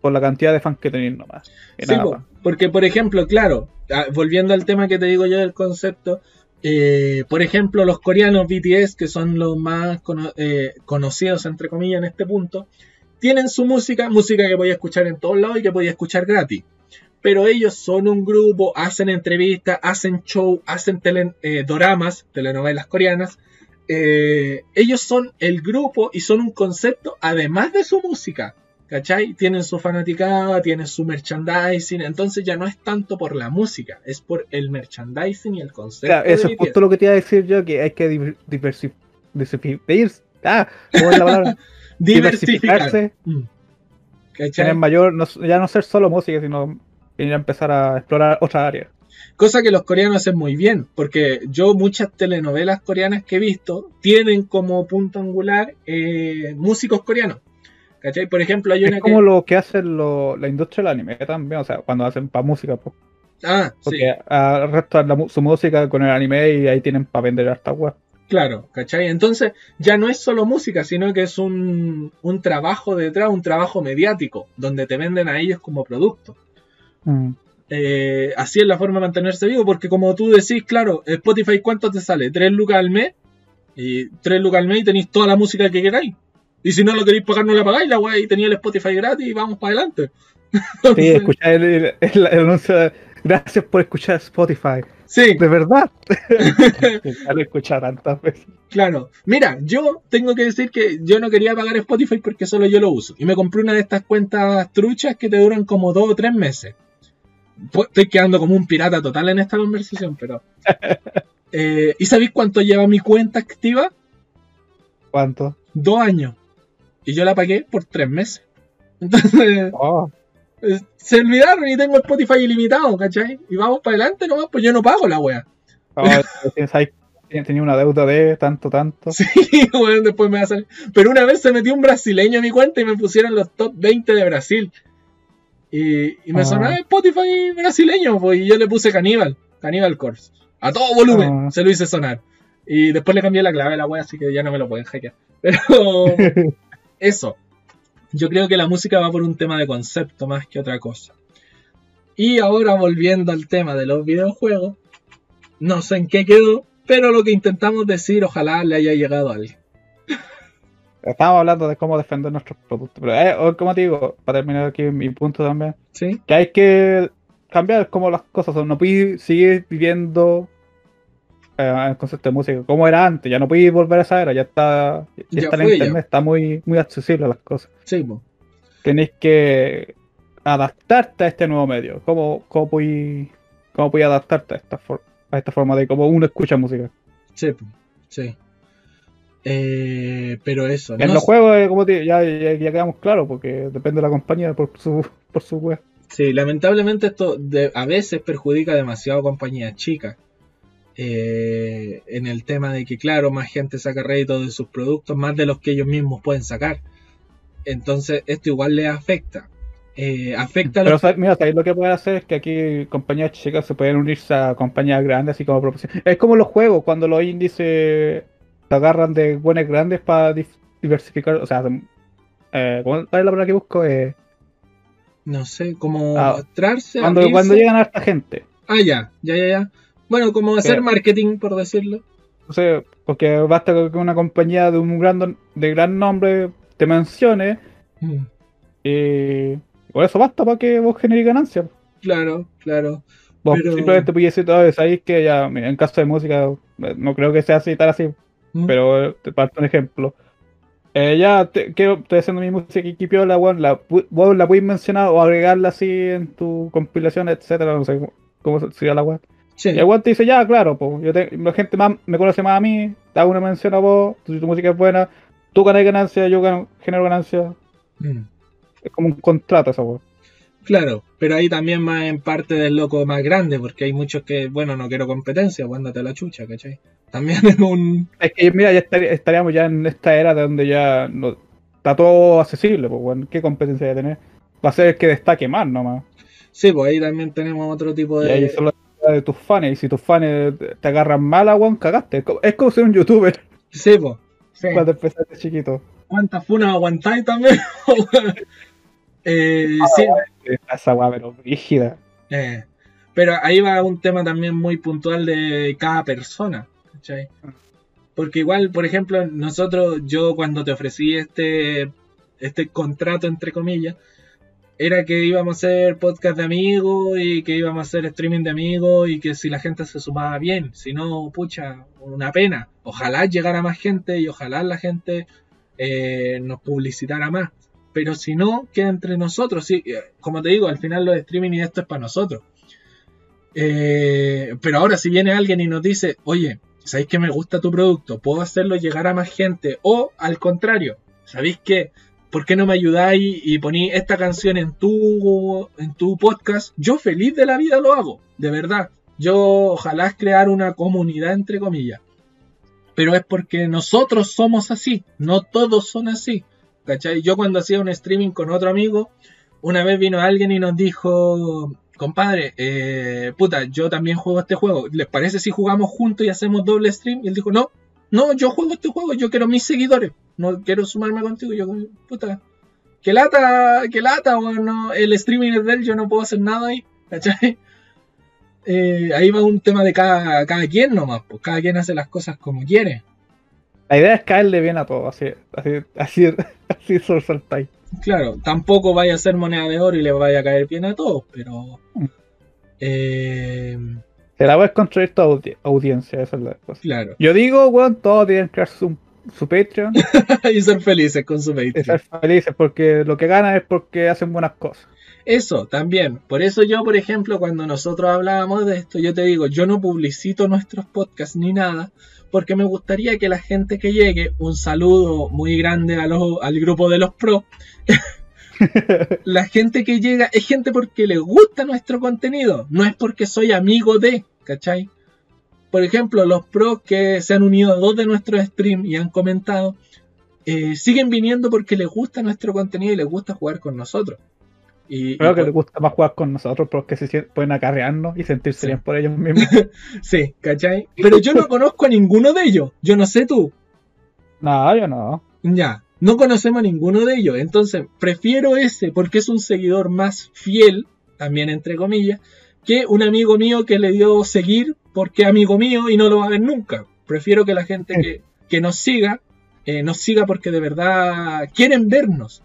por la cantidad de fans que tenéis nomás. Sí, po, más. porque por ejemplo, claro, ah, volviendo al tema que te digo yo del concepto, eh, por ejemplo, los coreanos BTS, que son los más cono- eh, conocidos, entre comillas, en este punto, tienen su música, música que podía escuchar en todos lados y que podía escuchar gratis. Pero ellos son un grupo, hacen entrevistas, hacen show, hacen tele- eh, doramas, telenovelas coreanas. Eh, ellos son el grupo y son un concepto además de su música. ¿Cachai? Tienen su fanaticada, tienen su merchandising, entonces ya no es tanto por la música, es por el merchandising y el concepto. Claro, eso es justo lo que te iba a decir yo, que hay que diver- diversi- diversificarse. Ah, ¿cómo es la palabra? Diversificar. diversificarse. Mm. ¿Cachai? Tener mayor, no- ya no ser solo música, sino ir a empezar a explorar otra área. Cosa que los coreanos hacen muy bien, porque yo muchas telenovelas coreanas que he visto tienen como punto angular eh, músicos coreanos. ¿Cachai? Por ejemplo, hay una Es como que... lo que hacen lo- la industria del anime también, o sea, cuando hacen para música, pues, Ah, sí. porque la mu- su música con el anime y ahí tienen para vender hasta web. Claro, ¿cachai? Entonces ya no es solo música, sino que es un, un trabajo detrás, un trabajo mediático, donde te venden a ellos como producto. Mm. Eh, así es la forma de mantenerse vivo, porque como tú decís, claro, Spotify, ¿cuánto te sale? ¿3 lucas al mes? Y 3 lucas al mes y tenéis toda la música que queráis. Y si no lo queréis pagar, no la pagáis, la wey, y tenéis el Spotify gratis y vamos para adelante. Sí, escuchar el, el- el- el anuncio de, gracias por escuchar Spotify. Sí, De verdad. lo he escuchado tantas veces. Claro, mira, yo tengo que decir que yo no quería pagar Spotify porque solo yo lo uso. Y me compré una de estas cuentas truchas que te duran como dos o tres meses. Estoy quedando como un pirata total en esta conversación, pero... Eh, ¿Y sabéis cuánto lleva mi cuenta activa? ¿Cuánto? Dos años. Y yo la pagué por tres meses. Entonces, Oh, eh, se olvidaron y tengo Spotify ilimitado, ¿cachai? Y vamos para adelante nomás, pues yo no pago la wea. oh, tenía una deuda de tanto, tanto. Sí, bueno, después me va a salir. Pero una vez se metió un brasileño a mi cuenta y me pusieron los top 20 de Brasil. Y, y me Ah. sonaba Spotify brasileño, pues, y yo le puse Caníbal, Caníbal Corpse. A todo volumen, Ah. se lo hice sonar. Y después le cambié la clave a la wea, así que ya no me lo pueden hackear. Pero eso. Yo creo que la música va por un tema de concepto más que otra cosa. Y ahora volviendo al tema de los videojuegos, no sé en qué quedó, pero lo que intentamos decir, ojalá le haya llegado a alguien. Estábamos hablando de cómo defender nuestros productos. Pero, eh, como te digo, para terminar aquí mi punto también, ¿Sí? que hay que cambiar como las cosas son. No puedes seguir viviendo eh, el concepto de música como era antes. Ya no puedes volver a esa era. Ya está, ya Ya está en internet, está muy, muy accesible a las cosas. Sí. Tenéis que adaptarte a este nuevo medio. ¿Cómo, cómo puedes cómo adaptarte a esta, for- a esta forma de cómo uno escucha música? sí, sí. Eh, pero eso, En no los sé- juegos, eh, como te ya, ya, ya quedamos claros, porque depende de la compañía por su, por su web. Sí, lamentablemente esto de- a veces perjudica demasiado a compañías chicas. Eh, en el tema de que, claro, más gente saca rédito de sus productos, más de los que ellos mismos pueden sacar. Entonces, esto igual les afecta. Eh, afecta a Pero los. mira, ¿sabes lo que pueden hacer? Es que aquí compañías chicas se pueden unirse a compañías grandes, así como proporción. Es como los juegos, cuando los índices se agarran de buenos grandes para diversificar. O sea, eh, ¿cuál es la palabra que busco? Eh, No sé, como Ah, mostrarse. cuando, abrirse. cuando llegan a esta gente. Ah, ya, ya, ya, ya. Bueno, como hacer Que- marketing, por decirlo. O sea, porque basta con que una compañía de un gran, de gran nombre te mencione Mm, y por eso basta para que vos generes ganancias. Claro, claro. Vos Pero- simplemente decir, "Oh, sabéis que ya, mira, en caso de música, eh, no creo que sea así, tal así, Mm, pero eh, te parto un ejemplo. Eh, ya te, quiero, estoy haciendo mi música y piola, weón, la, vos la puedes mencionar o agregarla así en tu compilación, etcétera, no sé cómo, sería la weón. sí, Y el weón te dice, ya, claro, pues, yo te- la gente más, me conoce más a mí, te hago una mención a vos, si tu música es buena, tú ganas ganancia, yo gano, genero ganancia, mm. es como un contrato esa weón. Claro, pero ahí también más en parte del loco más grande, porque hay muchos que, bueno, no quiero competencia, guándate la chucha, ¿cachai? También es un... Es que, mira, ya estaría- estaríamos ya en esta era de donde ya no, está todo accesible, pues, weón, ¿qué competencia va a tener? Va a ser el que destaque más nomás. Sí, pues ahí también tenemos otro tipo Y ahí de... solo de tus fans, y si tus fans te agarran mala, weón, cagaste. Es como, es como ser un youtuber Sí, pues. Sí. cuando empezaste chiquito. ¿Cuántas funas aguantáis también? eh, Ah, sí, Esa weá, pero rígida. eh, pero ahí va un tema también muy puntual de cada persona, ¿cachai? Porque igual, por ejemplo, nosotros, yo cuando te ofrecí este, este contrato, entre comillas, era que íbamos a hacer podcast de amigos y que íbamos a hacer streaming de amigos y que si la gente se sumaba bien, si no, pucha, una pena. Ojalá llegara más gente y ojalá la gente eh, nos publicitara más. Pero si no, queda entre nosotros. Sí, eh, como te digo, al final los streaming y esto es para nosotros. Eh, pero ahora si viene alguien y nos dice, oye, ¿sabéis que me gusta tu producto? ¿Puedo hacerlo llegar a más gente? O al contrario, ¿sabéis que ¿Por qué no me ayudáis y poní esta canción en tu, en tu podcast? Yo feliz de la vida lo hago, de verdad. Yo ojalá crear una comunidad entre comillas. Pero es porque nosotros somos así, no todos son así. ¿Cachai? Yo cuando hacía un streaming con otro amigo, una vez vino alguien y nos dijo, compadre, eh, puta, yo también juego este juego. ¿Les parece si jugamos juntos y hacemos doble stream? Y él dijo, no, no, yo juego este juego, yo quiero mis seguidores, no quiero sumarme contigo. Yo, puta, que lata, que lata, bueno, el streaming es de él, yo no puedo hacer nada ahí, ¿cachai? Eh, ahí va un tema de cada, cada quien nomás, pues cada quien hace las cosas como quiere. La idea es caerle bien a todo, así, así, así, así solo saltáis. Claro, tampoco vaya a ser moneda de oro y le vaya a caer bien a todos, pero... Eh, Te la puedes construir tu audi- audiencia, esa es la cosa. claro, Yo digo, weón, todos tienen que crear su, su Patreon y ser felices con su y Patreon. ser felices porque lo que ganan es porque hacen buenas cosas. Eso, también. Por eso yo, por ejemplo, cuando nosotros hablábamos de esto, yo te digo, yo no publicito nuestros podcasts ni nada, porque me gustaría que la gente que llegue, un saludo muy grande a los- al grupo de los pros, la gente que llega es gente porque le gusta nuestro contenido, no es porque soy amigo de, ¿cachai? Por ejemplo, los pros que se han unido a dos de nuestros streams y han comentado, eh, siguen viniendo porque les gusta nuestro contenido y les gusta jugar con nosotros. Y, Creo y que por- les gusta más jugar con nosotros porque se pueden acarrearnos y sentirse Sí. bien por ellos mismos. Sí, ¿cachai? Pero yo no conozco a ninguno de ellos. Yo no sé tú. no, yo no. Ya, no conocemos a ninguno de ellos. Entonces, prefiero ese porque es un seguidor más fiel, también entre comillas, que un amigo mío que le dio seguir porque es amigo mío y no lo va a ver nunca. Prefiero que la gente que, que nos siga, eh, nos siga porque de verdad quieren vernos.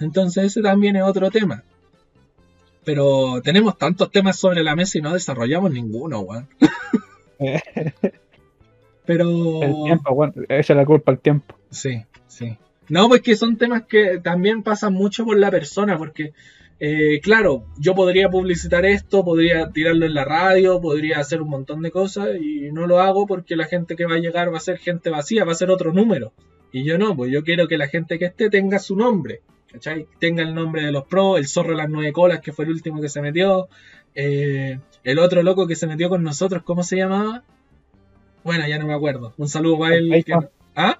Entonces ese también es otro tema. Pero tenemos tantos temas sobre la mesa y no desarrollamos ninguno, weón. Pero... El tiempo, bueno, echa la culpa al tiempo. Sí, sí. No, pues que son temas que también pasan mucho por la persona, porque, eh, claro, yo podría publicitar esto, podría tirarlo en la radio, podría hacer un montón de cosas y no lo hago porque la gente que va a llegar va a ser gente vacía, va a ser otro número. Y yo no, pues yo quiero que la gente que esté tenga su nombre, ¿cachai? Tenga el nombre de los pros, el zorro de las nueve colas, que fue el último que se metió, eh, el otro loco que se metió con nosotros, ¿cómo se llamaba? Bueno, ya no me acuerdo. Un saludo para él. que- Bacon. ¿Ah?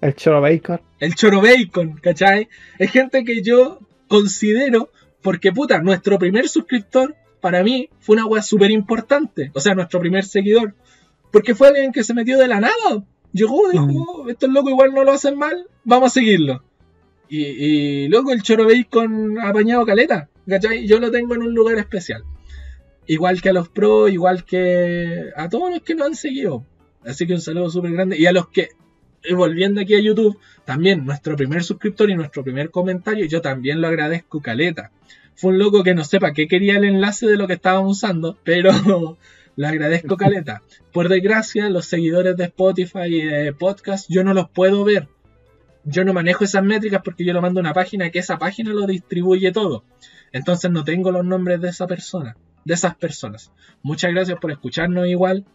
El Choro Baker. El Choro Bacon, ¿cachai? Es gente que yo considero, porque puta, nuestro primer suscriptor para mí fue una wea súper importante. O sea, nuestro primer seguidor. Porque fue alguien que se metió de la nada. Llegó, dijo, Mm. "Oh, estos locos igual no lo hacen mal, vamos a seguirlo. Y, y loco, el Choro Bacon apañado caleta, ¿cachai? Yo lo tengo en un lugar especial. Igual que a los pros, igual que a todos los que nos han seguido. Así que un saludo súper grande. Y a los que, volviendo aquí a YouTube, también nuestro primer suscriptor y nuestro primer comentario, yo también lo agradezco caleta. Fue un loco que no sepa qué quería el enlace de lo que estábamos usando, pero lo agradezco caleta. Por desgracia, los seguidores de Spotify y de podcast, yo no los puedo ver. Yo no manejo esas métricas porque yo lo mando a una página que esa página lo distribuye todo. Entonces no tengo los nombres de esa persona, de esas personas. Muchas gracias por escucharnos igual.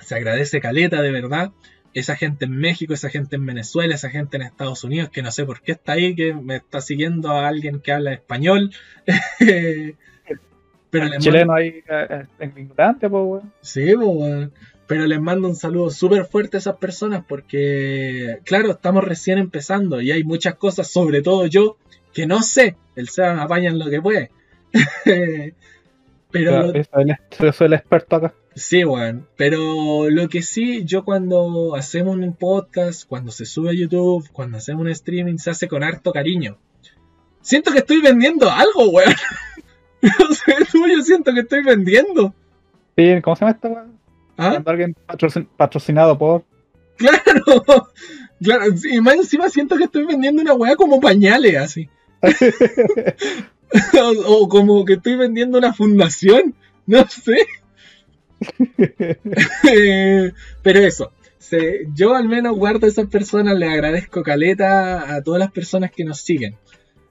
Se agradece caleta de verdad esa gente en México, esa gente en Venezuela, esa gente en Estados Unidos, que no sé por qué está ahí, que me está siguiendo a alguien que habla español. Pero les Chileno ahí eh, eh, ignorante, pues, weón. Sí, po, weón. Pero les mando un saludo súper fuerte a esas personas porque, claro, estamos recién empezando y hay muchas cosas, sobre todo yo, que no sé. El Seba me apaña en lo que puede. pero yo soy el experto acá. Sí, weón. Pero lo que sí, yo cuando hacemos un podcast, cuando se sube a YouTube, cuando hacemos un streaming, se hace con harto cariño. Siento que estoy vendiendo algo, weón. No sé, tú, yo siento que estoy vendiendo. Sí, ¿Cómo se llama esta weón? ¿Ah? Cuando alguien patrocin- patrocinado por. Claro. Claro, y más encima siento que estoy vendiendo una weá como pañales, así. o, o como que estoy vendiendo una fundación. No sé. Eh, Pero eso, se- yo al menos guardo a esas personas, les agradezco caleta a todas las personas que nos siguen.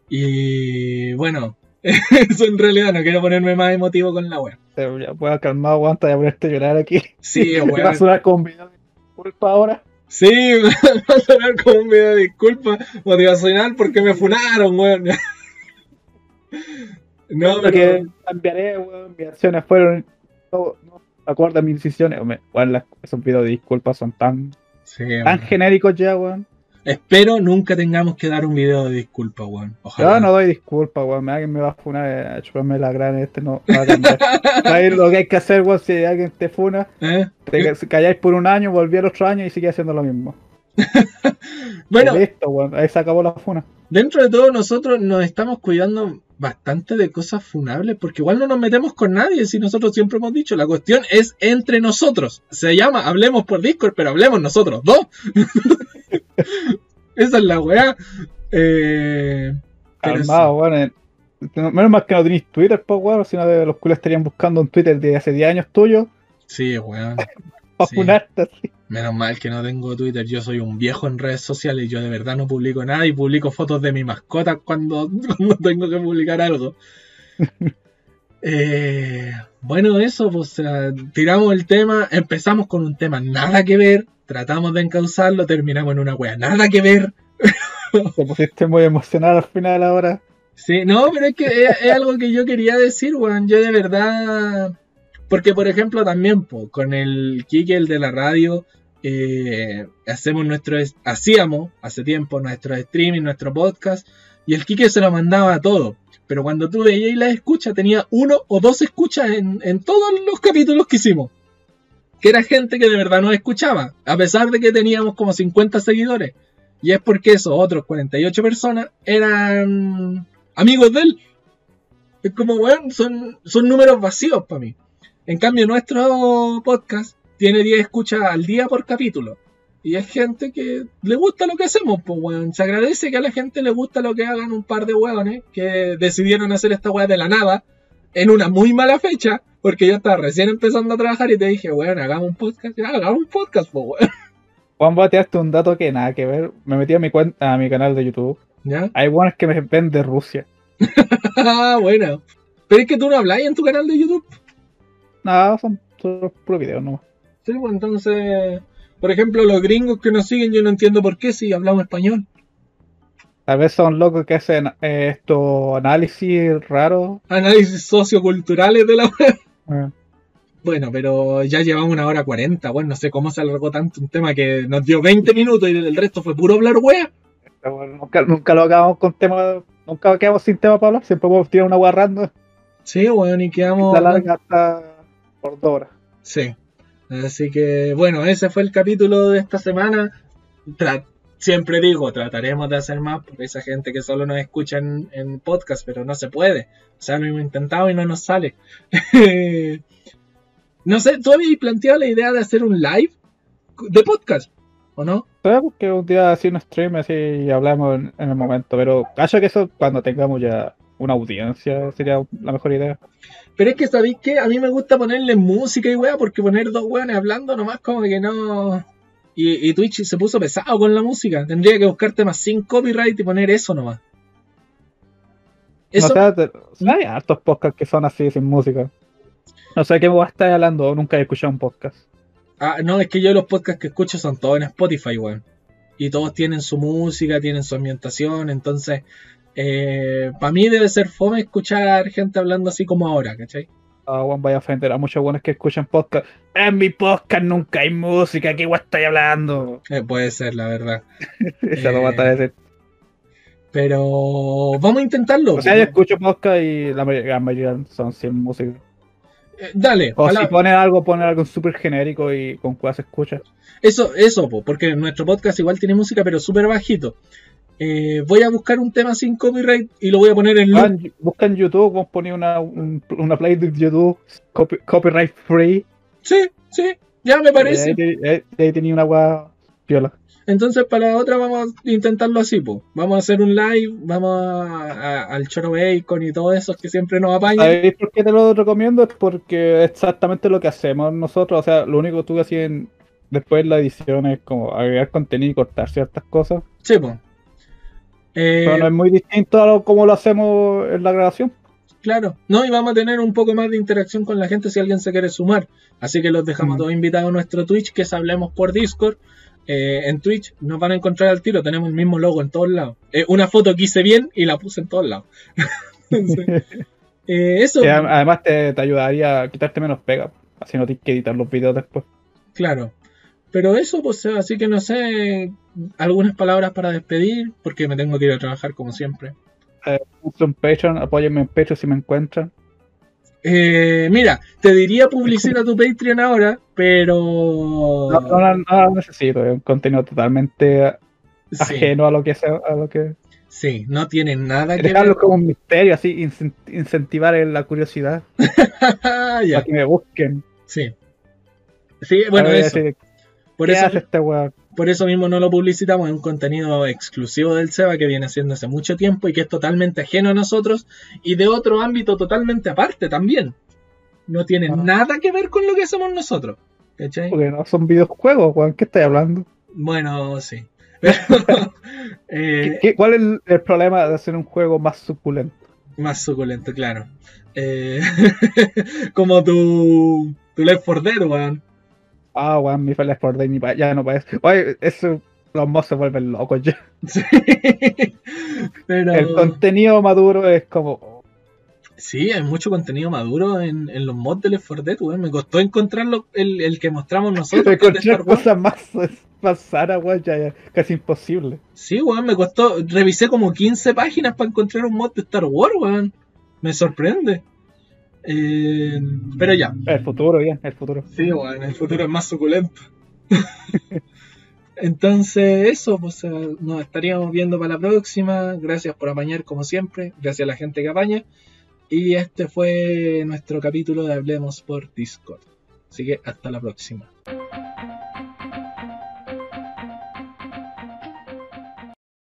Y bueno, eso en realidad no quiero ponerme más emotivo con la web. Eh, Ya puedo calmar, aguanta, ya ponerte a llorar aquí. Sí, Va a weón. sonar con video de disculpa ahora. Sí, va a sonar como un video de disculpa motivacional porque me funaron, weón. No, Lo que pero... cambiaré, weón. Mis acciones fueron. No, no acorde a mis decisiones. Weón, las- esos videos de disculpas son tan, Sí, tan weón. genéricos ya, weón. Espero nunca tengamos que dar un video de disculpa, weón. Ojalá. Yo no doy disculpas, weón. Alguien me va a funar eh, a chuparme la grana. Este no va a cambiar. Ahí lo que hay que hacer, weón, si alguien te funa, ¿Eh? te ca- calláis por un año, volví al otro año y sigue haciendo lo mismo. Bueno, listo, weón. Ahí se acabó la funa. dentro de todo nosotros nos estamos cuidando bastante de cosas funables porque igual no nos metemos con nadie si nosotros siempre hemos dicho la cuestión es entre nosotros se llama hablemos por Discord pero hablemos nosotros dos esa es la weá eh, Calmado, weón. eh, no- Menos mal que no tenéis Twitter, pues, weón. Si no, de- los culos estarían buscando un Twitter de hace 10 años tuyo sí, weón para Sí. funarte así. menos mal que no tengo Twitter yo soy un viejo en redes sociales yo de verdad no publico nada y publico fotos de mi mascota cuando, cuando tengo que publicar algo Eh, bueno, eso, pues o sea, tiramos el tema, empezamos con un tema nada que ver, tratamos de encauzarlo, terminamos en una wea nada que ver. Te pusiste muy emocional al final ahora. Sí, no, pero es que es, es algo que yo quería decir, weón. Yo de verdad. Porque, por ejemplo, también po, con el Kike, el de la radio, eh, hacemos nuestro. Hacíamos hace tiempo nuestro streaming, nuestro podcast, y el Kike se lo mandaba a todo. Pero cuando tú veías la escucha, tenía uno o dos escuchas en, en todos los capítulos que hicimos. Que era gente que de verdad nos escuchaba, a pesar de que teníamos como 50 seguidores. Y es porque esos otros 48 personas eran amigos de él. Es como, weón, son, son números vacíos para mí. En cambio, nuestro podcast tiene 10 escuchas al día por capítulo. Y es gente que le gusta lo que hacemos, pues, weón. Se agradece que a la gente le gusta lo que hagan un par de weones que decidieron hacer esta weá de la nada en una muy mala fecha, porque yo estaba recién empezando a trabajar y te dije, weón, hagamos un podcast. Ya, hagamos un podcast, pues, weón. Juan, tirarte un dato que nada que ver. Me metí a mi cuenta, a mi canal de YouTube. ¿Ya? Hay buenos que me ven de Rusia. Bueno. Pero es que tú no habláis en tu canal de YouTube. Nada, son solo puros videos nomás. Sí, pues entonces, por ejemplo, los gringos que nos siguen, yo no entiendo por qué si hablamos español. Tal vez son locos que hacen eh, estos análisis raros. Análisis socioculturales de la web. Eh, Bueno, pero ya llevamos una hora cuarenta, bueno, no sé cómo se alargó tanto un tema que nos dio 20 minutos y el resto fue puro hablar wea. bueno, nunca, nunca lo acabamos con temas. Nunca quedamos sin tema para hablar. Siempre podemos tirar una hueá random. Sí, bueno, y quedamos... La larga hasta por dos horas. Sí. Así que, bueno, ese fue el capítulo de esta semana. Tra- Siempre digo, trataremos de hacer más por esa gente que solo nos escucha en, en podcast, pero no se puede. O sea, lo hemos intentado y no nos sale. no sé, ¿tú habías planteado la idea de hacer un live de podcast? ¿O no? Sabemos que un día así un stream así y hablamos en, en el momento, pero cacho que eso cuando tengamos ya una audiencia sería la mejor idea. Pero es que, ¿sabéis qué? A mí me gusta ponerle música y weá, porque poner dos weones hablando nomás como que no... Y, y Twitch se puso pesado con la música. Tendría que buscar temas sin copyright y poner eso nomás. Eso, O sea, te- hay hartos podcasts que son así sin música. No sé qué me estar hablando, nunca he escuchado un podcast. Ah, no, es que yo los podcasts que escucho son todos en Spotify, weón. Y todos tienen su música, tienen su ambientación, entonces... para mí debe ser fome escuchar gente hablando así como ahora, ¿cachai? Ah, Juan vaya a ofender a muchos buenos que escuchan podcast. En mi podcast nunca hay música, ¿qué guay estáis hablando? Eh, puede ser, la verdad. Eso lo va a decir. Pero vamos a intentarlo. O sea, yo escucho podcast y la mayoría, son sin música. Eh, dale, O si ponen algo, ponen algo súper genérico y con cuál se escucha. Eso, eso, po, porque nuestro podcast igual tiene música, pero súper bajito. Eh, voy a buscar un tema sin copyright y lo voy a poner en loop. Buscan, buscan YouTube, vos ponéis una, un- una playlist de YouTube copy- copyright free. Sí, sí, ya me parece. ahí, te- ahí- ahí tenía una guay piola. Entonces, para la otra vamos a intentarlo así, po. Vamos a hacer un live, vamos a- a- al Choro Bacon y todos esos que siempre nos apañan. ¿Sabéis por qué te lo recomiendo? Es porque es exactamente lo que hacemos nosotros. O sea, lo único que tú hacías en- después de la edición es como agregar contenido y cortar ciertas cosas. Sí, po. Eh, Pero no es muy distinto a lo como lo hacemos en la grabación. Claro, no, y vamos a tener un poco más de interacción con la gente si alguien se quiere sumar. Así que los dejamos Mm. todos invitados a nuestro Twitch, que es Hablemos por Discord. Eh, en Twitch nos van a encontrar al tiro, tenemos el mismo logo en todos lados. Eh, una foto que hice bien y la puse en todos lados. Entonces, eh, eso, además te, te ayudaría a quitarte menos pega. Así no tienes que editar los videos después. claro. Pero eso, pues, así que no sé, algunas palabras para despedir, porque me tengo que ir a trabajar como siempre. Uso un Patreon, apóyenme en Patreon si me encuentran. Eh, mira, te diría publicita tu Patreon ahora, pero... No, no, no, necesito, es un contenido totalmente Sí. ajeno a lo que sea, a lo que. Sí, no tiene nada que Dejarlo ver. como un misterio, así, incen- incentivar la curiosidad ya, para que me busquen. sí. Sí, bueno, eso. decir, Por ¿Qué eso, hace este weón? Por eso mismo no lo publicitamos, es un contenido exclusivo del SEBA que viene haciendo hace mucho tiempo y que es totalmente ajeno a nosotros y de otro ámbito totalmente aparte también. No tiene Ah. nada que ver con lo que hacemos nosotros. ¿Cachai? Porque no son videojuegos, weón. ¿Qué estás hablando? Bueno, sí. Pero, eh, ¿Qué- qué- ¿Cuál es el, el problema de hacer un juego más suculento? Más suculento, claro. Eh, como tu, tu Left 4 Dead, weón. Ah, weón, mi 4 Dead ni pa- ya no parece. Oye, eso, los mods se vuelven locos ya. Sí. Pero El contenido maduro es como. sí, hay mucho contenido maduro en, en los mods de Left 4 Dead, weón. Me costó encontrarlo, el, el que mostramos nosotros. Encontrar cosas más, más sanas, weón, ya, ya casi imposible. Sí, weón, me costó. Revisé como 15 páginas para encontrar un mod de Star Wars, weón. Me sorprende. Eh, pero ya. El futuro, bien, el futuro. Sí, bueno, el futuro es más suculento. Entonces, eso, pues eh, nos estaríamos viendo para la próxima. Gracias por apañar como siempre. Gracias a la gente que apaña. Y este fue nuestro capítulo de Hablemos por Discord. Así que hasta la próxima.